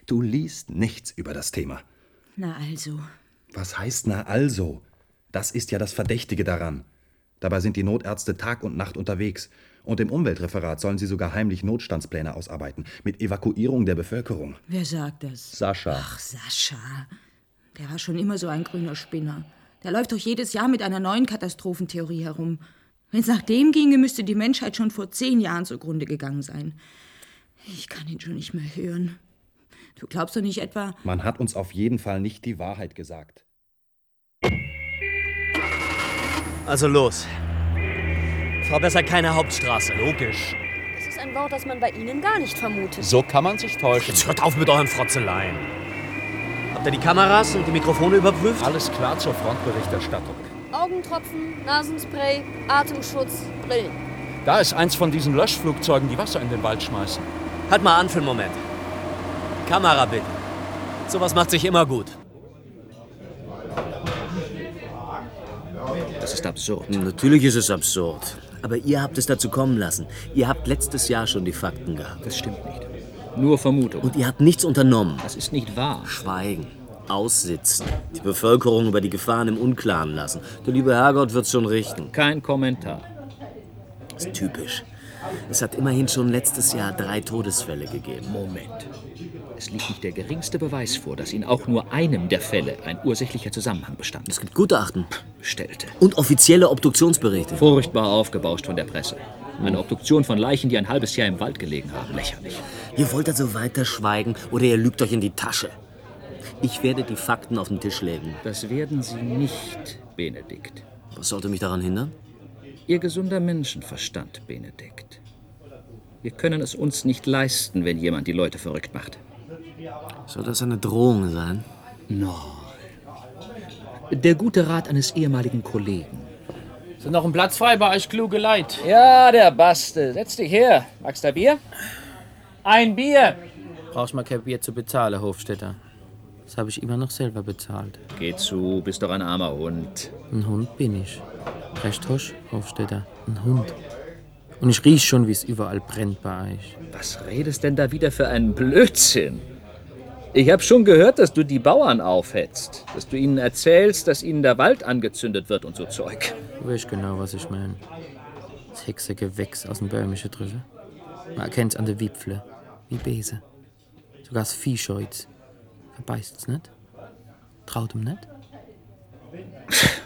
Du liest nichts über das Thema. Na also. Was heißt na also? Das ist ja das Verdächtige daran. Dabei sind die Notärzte Tag und Nacht unterwegs. Und im Umweltreferat sollen sie sogar heimlich Notstandspläne ausarbeiten mit Evakuierung der Bevölkerung. Wer sagt das? Sascha. Ach, Sascha. Der war schon immer so ein grüner Spinner. Der läuft doch jedes Jahr mit einer neuen Katastrophentheorie herum. Wenn es nach dem ginge, müsste die Menschheit schon vor zehn Jahren zugrunde gegangen sein. Ich kann ihn schon nicht mehr hören. Du glaubst doch nicht etwa. Man hat uns auf jeden Fall nicht die Wahrheit gesagt. Also los. Frau Besser keine Hauptstraße. Logisch. Das ist ein Wort, das man bei Ihnen gar nicht vermutet. So kann man sich täuschen. Jetzt hört auf mit euren Frotzeleien. Habt ihr die Kameras und die Mikrofone überprüft? Alles klar zur Frontberichterstattung. Augentropfen, Nasenspray, Atemschutz, Brillen. Da ist eins von diesen Löschflugzeugen, die Wasser in den Wald schmeißen. Halt mal an für einen Moment. Kamera bitte. Sowas macht sich immer gut. Das ist absurd. Natürlich ist es absurd. Aber ihr habt es dazu kommen lassen. Ihr habt letztes Jahr schon die Fakten gehabt. Das stimmt nicht. Nur Vermutung. Und ihr habt nichts unternommen. Das ist nicht wahr. Schweigen. Aussitzen. Die Bevölkerung über die Gefahren im Unklaren lassen. Der liebe Herrgott wird's schon richten. Kein Kommentar. Das ist typisch. Es hat immerhin schon letztes Jahr drei Todesfälle gegeben. Moment. Es liegt nicht der geringste Beweis vor, dass in auch nur einem der Fälle ein ursächlicher Zusammenhang bestand. Es gibt Gutachten. Bestellte. Und offizielle Obduktionsberichte. Furchtbar aufgebauscht von der Presse. Eine Obduktion von Leichen, die ein halbes Jahr im Wald gelegen haben. Lächerlich. Ihr wollt also weiter schweigen oder ihr lügt euch in die Tasche. Ich werde die Fakten auf den Tisch legen. Das werden Sie nicht, Benedikt. Was sollte mich daran hindern? Ihr gesunder Menschenverstand, Benedikt. Wir können es uns nicht leisten, wenn jemand die Leute verrückt macht. Soll das eine Drohung sein? Nein. Der gute Rat eines ehemaligen Kollegen. Ist noch ein Platz frei bei euch kluge Leid? Ja, der Baste. Setz dich her. Magst du Bier? Ein Bier! Brauchst mal kein Bier zu bezahlen, Hofstädter. Das habe ich immer noch selber bezahlt. Geh zu, bist doch ein armer Hund. Ein Hund bin ich. Recht hosch, Hofstädter. Ein Hund. Und ich riech schon, wie es überall brennt bei euch. Was redest denn da wieder für einen Blödsinn? Ich hab schon gehört, dass du die Bauern aufhetzt. Dass du ihnen erzählst, dass ihnen der Wald angezündet wird und so Zeug. Du weißt genau, was ich meine. Das Hexegewächs aus dem Böhmischen drüber. Man erkennt's an der Wipfle. Wie Bese. Sogar das Vieh scheut's. Verbeißt's nicht? Traut ihm nicht?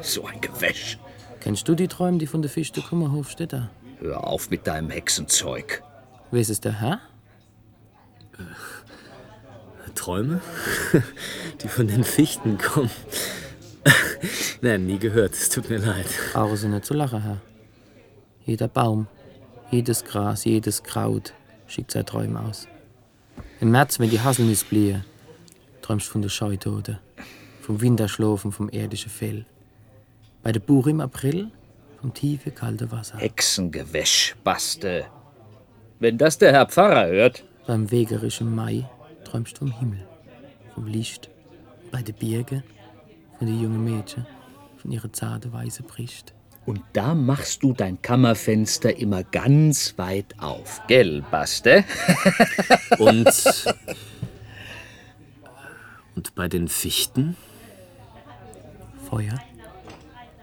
So ein Gewäsch. Kennst du die Träume, die von der Fichte kommen, Hofstädter? Hör auf mit deinem Hexenzeug. Weiß es der Herr? Träume? Die von den Fichten kommen. Nein, nie gehört. Es tut mir leid. Brauchen Sie nicht zu lachen, Herr. Jeder Baum, jedes Gras, jedes Kraut schickt seine Träume aus. Im März, wenn die Haselnuss blühen, träumst du von der Scheutode, vom Winterschlafen, vom irdischen Fell. Bei der Buche im April vom tiefen, kalten Wasser. Hexengewäsch, Baste. Wenn das der Herr Pfarrer hört. Beim wegerischen Mai träumst du vom Himmel, vom Licht. Bei den Birgen von den jungen Mädchen, von ihrer zarte weiße Bricht. Und da machst du dein Kammerfenster immer ganz weit auf, gell, Baste? Und. Und bei den Fichten? Feuer,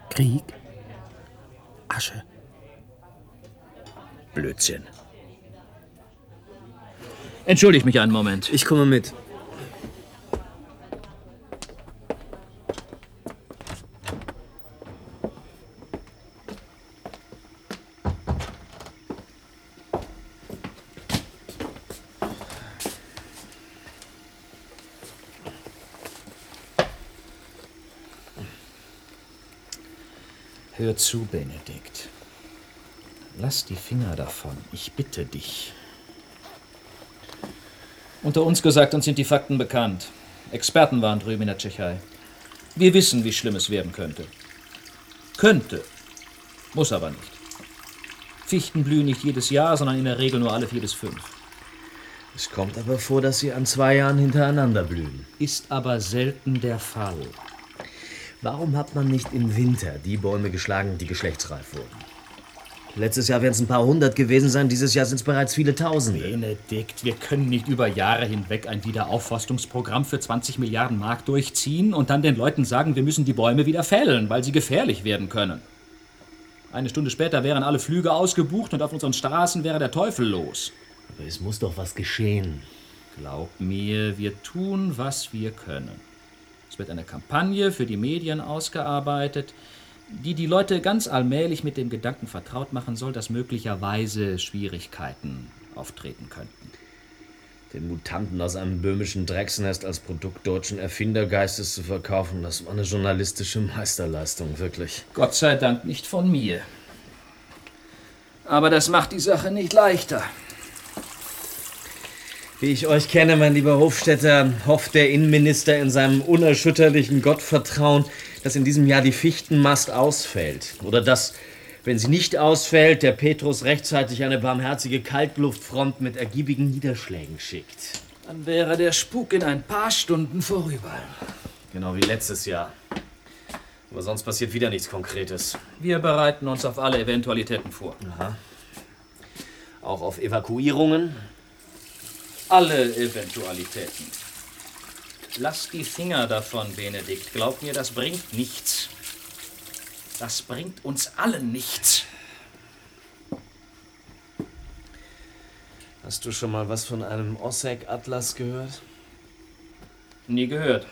Krieg, Asche. Blödsinn. Entschuldigt mich einen Moment. Ich komme mit. Hör zu, Benedikt. Lass die Finger davon, ich bitte dich. Unter uns gesagt, uns sind die Fakten bekannt. Experten waren drüben in der Tschechei. Wir wissen, wie schlimm es werden könnte. Könnte. Muss aber nicht. Fichten blühen nicht jedes Jahr, sondern in der Regel nur alle vier bis fünf. Es kommt aber vor, dass sie an zwei Jahren hintereinander blühen. Ist aber selten der Fall. Warum hat man nicht im Winter die Bäume geschlagen, die geschlechtsreif wurden? Letztes Jahr werden es ein paar hundert gewesen sein, dieses Jahr sind es bereits viele Tausende. Benedikt, wir können nicht über Jahre hinweg ein Wiederaufforstungsprogramm für 20 Milliarden Mark durchziehen und dann den Leuten sagen, wir müssen die Bäume wieder fällen, weil sie gefährlich werden können. Eine Stunde später wären alle Flüge ausgebucht und auf unseren Straßen wäre der Teufel los. Aber es muss doch was geschehen. Glaub mir, wir tun, was wir können. Es wird eine Kampagne für die Medien ausgearbeitet, die die Leute ganz allmählich mit dem Gedanken vertraut machen soll, dass möglicherweise Schwierigkeiten auftreten könnten. Den Mutanten aus einem böhmischen Drecksnest als Produkt deutschen Erfindergeistes zu verkaufen, das war eine journalistische Meisterleistung, wirklich. Gott sei Dank nicht von mir. Aber das macht die Sache nicht leichter. Wie ich euch kenne, mein lieber Hofstädter, hofft der Innenminister in seinem unerschütterlichen Gottvertrauen, dass in diesem Jahr die Fichtenmast ausfällt. Oder dass, wenn sie nicht ausfällt, der Petrus rechtzeitig eine barmherzige Kaltluftfront mit ergiebigen Niederschlägen schickt. Dann wäre der Spuk in ein paar Stunden vorüber. Genau wie letztes Jahr. Aber sonst passiert wieder nichts Konkretes. Wir bereiten uns auf alle Eventualitäten vor. Aha. Auch auf Evakuierungen? Alle Eventualitäten. Lass die Finger davon, Benedikt. Glaub mir, das bringt nichts. Das bringt uns allen nichts. Hast du schon mal was von einem Ossek-Atlas gehört? Nie gehört.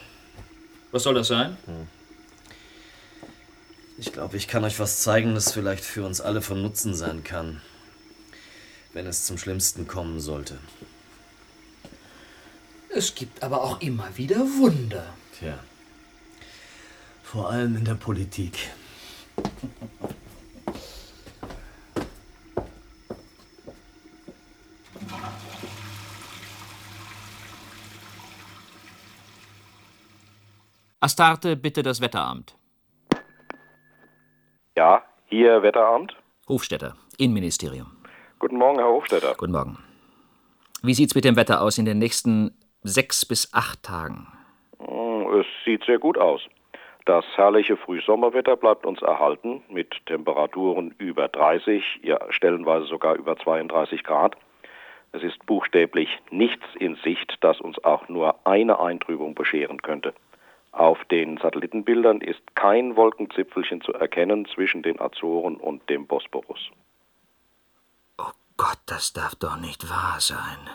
Was soll das sein? Hm. Ich glaube, ich kann euch was zeigen, das vielleicht für uns alle von Nutzen sein kann. Wenn es zum Schlimmsten kommen sollte. Es gibt aber auch immer wieder Wunder. Tja. Vor allem in der Politik. Astarte, bitte das Wetteramt. Ja, hier Wetteramt. Hofstädter, Innenministerium. Guten Morgen, Herr Hofstädter. Guten Morgen. Wie sieht's mit dem Wetter aus in den nächsten sechs bis acht Tagen? Hm, Es sieht sehr gut aus. Das herrliche Frühsommerwetter bleibt uns erhalten mit Temperaturen über 30, ja stellenweise sogar über 32 Grad. Es ist buchstäblich nichts in Sicht, das uns auch nur eine Eintrübung bescheren könnte. Auf den Satellitenbildern ist kein Wolkenzipfelchen zu erkennen zwischen den Azoren und dem Bosporus. Gott, das darf doch nicht wahr sein.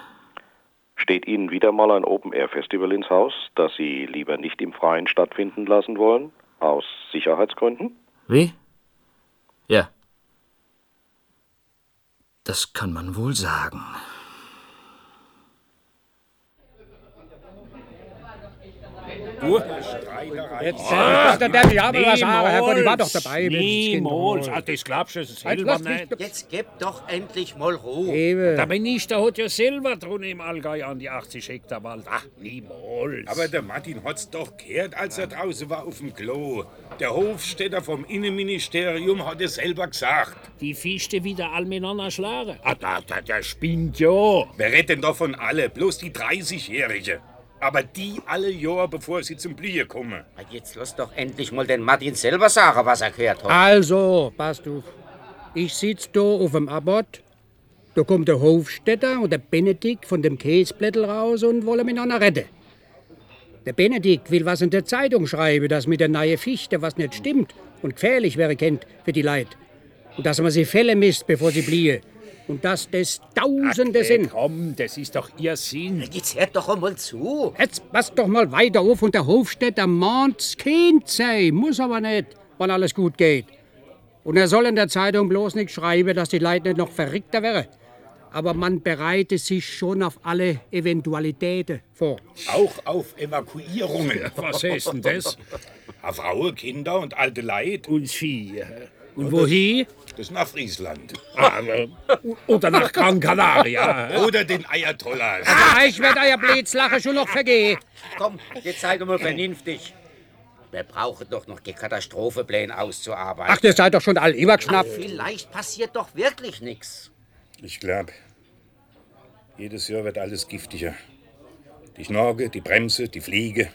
Steht Ihnen wieder mal ein Open-Air-Festival ins Haus, das Sie lieber nicht im Freien stattfinden lassen wollen? Aus Sicherheitsgründen? Wie? Ja. Das kann man wohl sagen. Du? Jetzt äh, ist der Deppel ja mal was sagen, Herrgott, ich war doch dabei. Niemals, ah, das glaubst du selber nicht. Jetzt gebt doch endlich mal Ruhe. Eben. Der Minister hat ja selber drin im Allgäu an die 80 Hektar Wald. Ach, niemals. Aber der Martin hat's doch gehört, als er draußen war auf dem Klo. Der Hofstädter vom Innenministerium hat es selber gesagt. Die Fichte wieder all miteinander schlagen. Ah, da, da, der spinnt ja. Wer redet denn davon alle? Bloß die 30-Jährige. Aber die alle Jahre, bevor sie zum Blühen kommen. Jetzt lass doch endlich mal den Martin selber sagen, was er gehört hat. Also, passt auf. Ich sitz da auf dem Abbott. Da kommt der Hofstädter und der Benedikt von dem Käseblättel raus und wollen miteinander retten. Der Benedikt will was in der Zeitung schreiben, dass mit der neuen Fichte was nicht stimmt und gefährlich wäre kennt für die Leid. Und dass man sie fällen misst, bevor sie blühen. Und dass das Tausende Ach, sind. Komm, das ist doch Ihr Sinn. Jetzt hört doch einmal zu. Jetzt pass doch mal weiter auf und der Hofstädter mahnt's Kind sei. Muss aber nicht, wenn alles gut geht. Und er soll in der Zeitung bloß nicht schreiben, dass die Leute nicht noch verrückter wären. Aber man bereitet sich schon auf alle Eventualitäten vor. Auch auf Evakuierungen. Was heißt denn das? Auf Frauen, Kinder und alte Leid. Und Vieh. Und wohin? Das nach Friesland. Ah, oder nach Gran Canaria. Oder den Ayatollahs. Ah, ich werde euer Blitzlache schon noch vergehen. Komm, jetzt seid mal vernünftig. Wir brauchen doch noch die Katastrophenpläne auszuarbeiten. Ach, ihr seid doch schon all übergeschnappt. Ach, vielleicht passiert doch wirklich nichts. Ich glaube, jedes Jahr wird alles giftiger. Die Schnorke, die Bremse, die Fliege,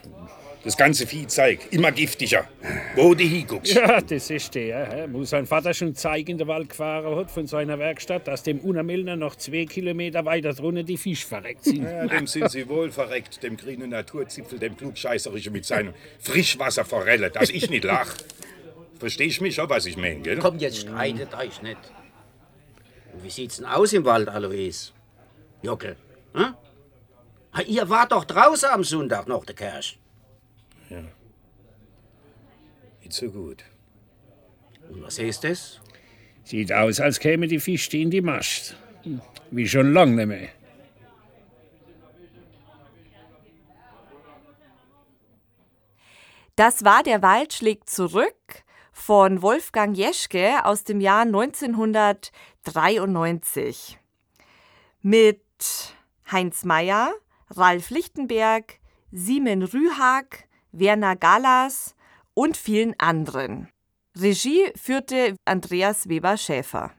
das ganze Viehzeug, immer giftiger. Wo du hinguckst. Ja, das ist der. Wo sein Vater schon Zeug in den Wald gefahren hat von seiner Werkstatt, dass dem Unermillner noch zwei Kilometer weiter drunten die Fisch verreckt sind. Ja, dem sind sie wohl verreckt, dem grünen Naturzipfel, dem Klugscheißerischen mit seinem Frischwasserforelle, dass ich nicht lach. Verstehst mich schon, was ich meine, gell? Komm, jetzt streitet euch nicht. Und wie sieht's denn aus im Wald, Alois? Jockel, hm? Ihr wart doch draußen am Sonntag noch, der Kersch. Ja. Nicht so gut. Und was heißt das? Sieht aus, als käme die Fichte in die Mast. Wie schon lange nicht mehr. Das war Der Wald schlägt zurück von Wolfgang Jeschke aus dem Jahr 1993. Mit Heinz Meyer, Ralf Lichtenberg, Simon Rühag, Werner Gallas und vielen anderen. Regie führte Andreas Weber-Schäfer.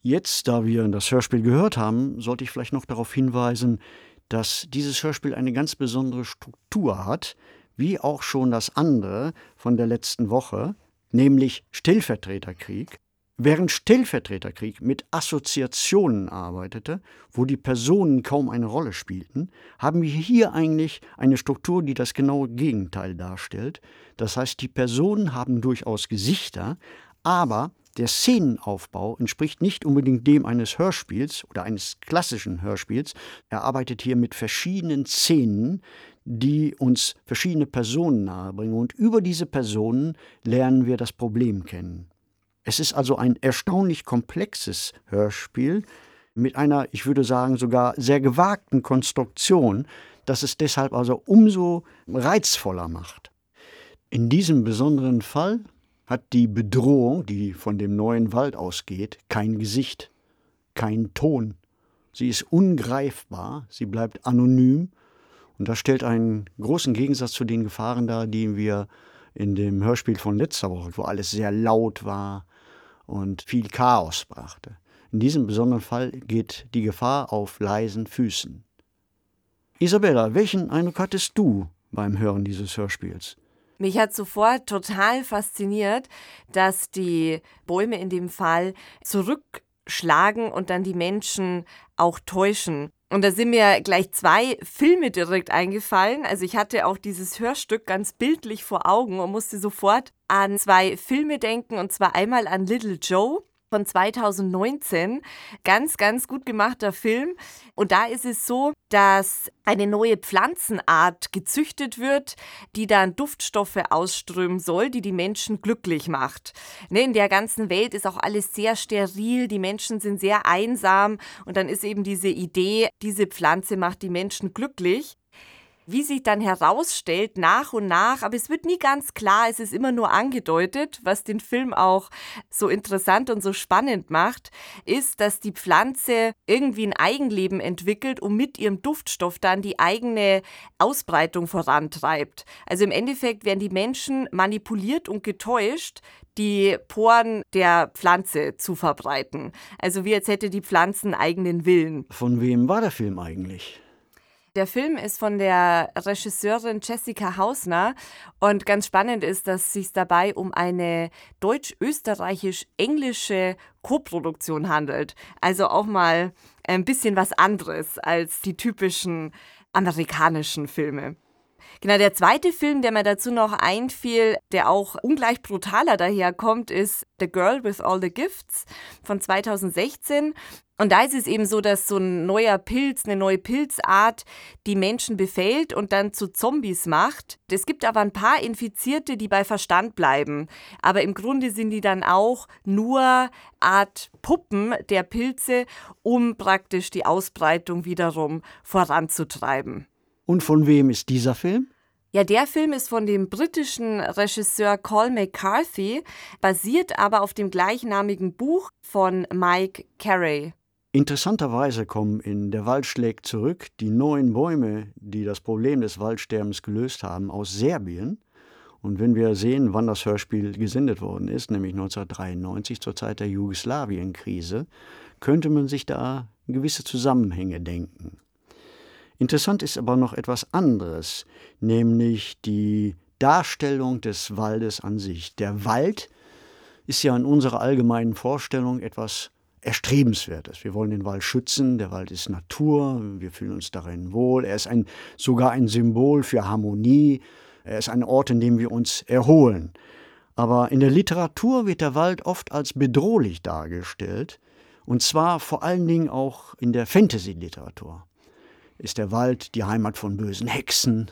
Jetzt, da wir das Hörspiel gehört haben, sollte ich vielleicht noch darauf hinweisen, dass dieses Hörspiel eine ganz besondere Struktur hat, wie auch schon das andere von der letzten Woche, nämlich Stellvertreterkrieg. Während Stellvertreterkrieg mit Assoziationen arbeitete, wo die Personen kaum eine Rolle spielten, haben wir hier eigentlich eine Struktur, die das genaue Gegenteil darstellt. Das heißt, die Personen haben durchaus Gesichter, aber der Szenenaufbau entspricht nicht unbedingt dem eines Hörspiels oder eines klassischen Hörspiels. Er arbeitet hier mit verschiedenen Szenen, die uns verschiedene Personen nahebringen und über diese Personen lernen wir das Problem kennen. Es ist also ein erstaunlich komplexes Hörspiel mit einer, ich würde sagen, sogar sehr gewagten Konstruktion, das es deshalb also umso reizvoller macht. In diesem besonderen Fall hat die Bedrohung, die von dem neuen Wald ausgeht, kein Gesicht, keinen Ton. Sie ist ungreifbar, sie bleibt anonym und das stellt einen großen Gegensatz zu den Gefahren dar, die wir in dem Hörspiel von letzter Woche, wo alles sehr laut war und viel Chaos brachte. In diesem besonderen Fall geht die Gefahr auf leisen Füßen. Isabella, welchen Eindruck hattest du beim Hören dieses Hörspiels? Mich hat sofort total fasziniert, dass die Bäume in dem Fall zurückschlagen und dann die Menschen auch täuschen. Und da sind mir gleich zwei Filme direkt eingefallen. Also ich hatte auch dieses Hörstück ganz bildlich vor Augen und musste sofort an zwei Filme denken, und zwar einmal an Little Joe von 2019. Ganz, ganz gut gemachter Film. Und da ist es so, dass eine neue Pflanzenart gezüchtet wird, die dann Duftstoffe ausströmen soll, die die Menschen glücklich macht. Ne, in der ganzen Welt ist auch alles sehr steril, die Menschen sind sehr einsam und dann ist eben diese Idee, diese Pflanze macht die Menschen glücklich wie sich dann herausstellt, nach und nach, aber es wird nie ganz klar, es ist immer nur angedeutet, was den Film auch so interessant und so spannend macht, ist, dass die Pflanze irgendwie ein Eigenleben entwickelt und mit ihrem Duftstoff dann die eigene Ausbreitung vorantreibt. Also im Endeffekt werden die Menschen manipuliert und getäuscht, die Poren der Pflanze zu verbreiten. Also wie als hätte die Pflanze einen eigenen Willen. Von wem war der Film eigentlich? Der Film ist von der Regisseurin Jessica Hausner und ganz spannend ist, dass es sich dabei um eine deutsch-österreichisch-englische Koproduktion handelt. Also auch mal ein bisschen was anderes als die typischen amerikanischen Filme. Genau, der zweite Film, der mir dazu noch einfiel, der auch ungleich brutaler daherkommt, ist The Girl with All the Gifts von 2016. Und da ist es eben so, dass so ein neuer Pilz, eine neue Pilzart die Menschen befällt und dann zu Zombies macht. Es gibt aber ein paar Infizierte, die bei Verstand bleiben. Aber im Grunde sind die dann auch nur Art Puppen der Pilze, um praktisch die Ausbreitung wiederum voranzutreiben. Und von wem ist dieser Film? Ja, der Film ist von dem britischen Regisseur Paul McCarthy, basiert aber auf dem gleichnamigen Buch von Mike Carey. Interessanterweise kommen in Der Wald schlägt zurück die neuen Bäume, die das Problem des Waldsterbens gelöst haben, aus Serbien. Und wenn wir sehen, wann das Hörspiel gesendet worden ist, nämlich 1993 zur Zeit der Jugoslawienkrise, könnte man sich da gewisse Zusammenhänge denken. Interessant ist aber noch etwas anderes, nämlich die Darstellung des Waldes an sich. Der Wald ist ja in unserer allgemeinen Vorstellung etwas Erstrebenswertes. Wir wollen den Wald schützen, der Wald ist Natur, wir fühlen uns darin wohl, er ist ein, sogar ein Symbol für Harmonie, er ist ein Ort, in dem wir uns erholen. Aber in der Literatur wird der Wald oft als bedrohlich dargestellt, und zwar vor allen Dingen auch in der Fantasy-Literatur. Ist der Wald die Heimat von bösen Hexen,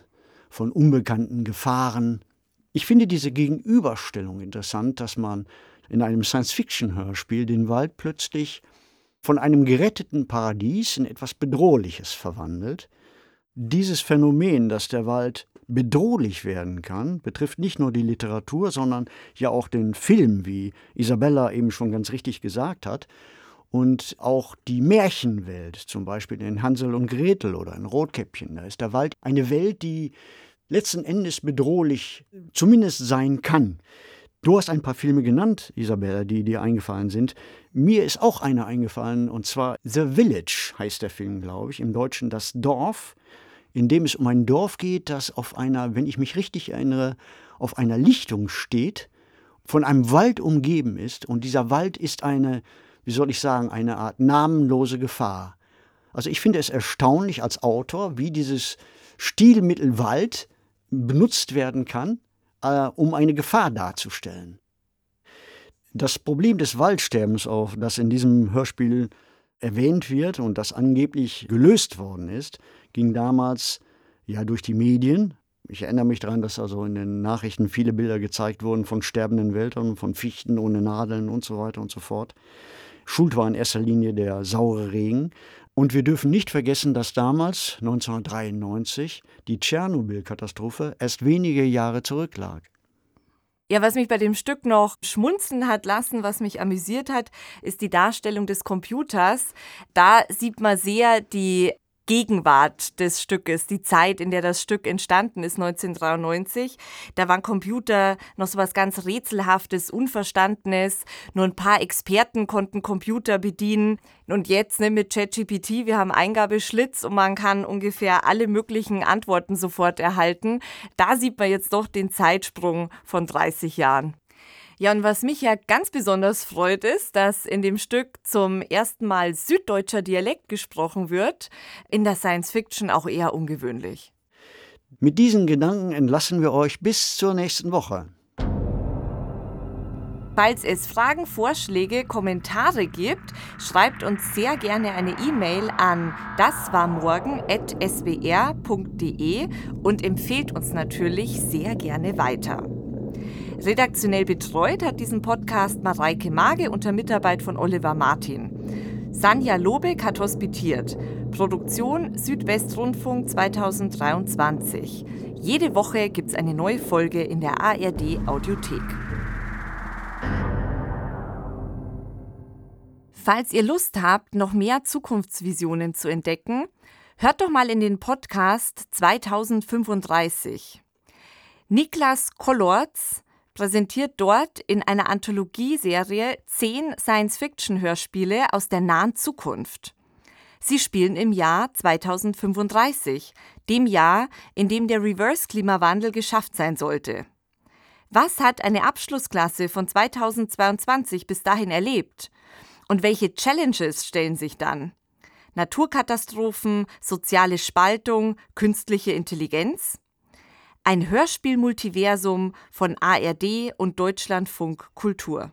von unbekannten Gefahren? Ich finde diese Gegenüberstellung interessant, dass man in einem Science-Fiction-Hörspiel den Wald plötzlich von einem geretteten Paradies in etwas Bedrohliches verwandelt. Dieses Phänomen, dass der Wald bedrohlich werden kann, betrifft nicht nur die Literatur, sondern ja auch den Film, wie Isabella eben schon ganz richtig gesagt hat, und auch die Märchenwelt, zum Beispiel in Hansel und Gretel oder in Rotkäppchen. Da ist der Wald eine Welt, die letzten Endes bedrohlich zumindest sein kann. Du hast ein paar Filme genannt, Isabella, die dir eingefallen sind. Mir ist auch einer eingefallen, und zwar The Village heißt der Film, glaube ich, im Deutschen Das Dorf, in dem es um ein Dorf geht, das auf einer, wenn ich mich richtig erinnere, auf einer Lichtung steht, von einem Wald umgeben ist. Und dieser Wald ist eine, wie soll ich sagen, eine Art namenlose Gefahr. Also ich finde es erstaunlich als Autor, wie dieses Stilmittel Wald benutzt werden kann, äh, um eine Gefahr darzustellen. Das Problem des Waldsterbens, auch das in diesem Hörspiel erwähnt wird und das angeblich gelöst worden ist, ging damals ja durch die Medien. Ich erinnere mich daran, dass also in den Nachrichten viele Bilder gezeigt wurden von sterbenden Wäldern, von Fichten ohne Nadeln und so weiter und so fort. Schuld war in erster Linie der saure Regen, und wir dürfen nicht vergessen, dass damals, 1993, die Tschernobyl-Katastrophe erst wenige Jahre zurücklag. Ja, was mich bei dem Stück noch schmunzeln hat lassen, was mich amüsiert hat, ist die Darstellung des Computers. Da sieht man sehr die Gegenwart des Stückes, die Zeit, in der das Stück entstanden ist, 1993. Da waren Computer noch so was ganz Rätselhaftes, Unverstandenes. Nur ein paar Experten konnten Computer bedienen. Und jetzt ne, mit ChatGPT, wir haben Eingabeschlitz und man kann ungefähr alle möglichen Antworten sofort erhalten. Da sieht man jetzt doch den Zeitsprung von 30 Jahren. Ja, und was mich ja ganz besonders freut, ist, dass in dem Stück zum ersten Mal süddeutscher Dialekt gesprochen wird. In der Science Fiction auch eher ungewöhnlich. Mit diesen Gedanken entlassen wir euch bis zur nächsten Woche. Falls es Fragen, Vorschläge, Kommentare gibt, schreibt uns sehr gerne eine E-Mail an daswarmorgen.sbr.de und empfehlt uns natürlich sehr gerne weiter. Redaktionell betreut hat diesen Podcast Mareike Mage unter Mitarbeit von Oliver Martin. Sanja Lobeck hat hospitiert. Produktion Südwestrundfunk 2023. Jede Woche gibt es eine neue Folge in der ARD Audiothek. Falls ihr Lust habt, noch mehr Zukunftsvisionen zu entdecken, hört doch mal in den Podcast 2035. Niklas Kollorz präsentiert dort in einer Anthologieserie zehn Science-Fiction-Hörspiele aus der nahen Zukunft. Sie spielen im Jahr 2035, dem Jahr, in dem der Reverse-Klimawandel geschafft sein sollte. Was hat eine Abschlussklasse von 2022 bis dahin erlebt? Und welche Challenges stellen sich dann? Naturkatastrophen, soziale Spaltung, künstliche Intelligenz? Ein Hörspiel-Multiversum von ARD und Deutschlandfunk Kultur.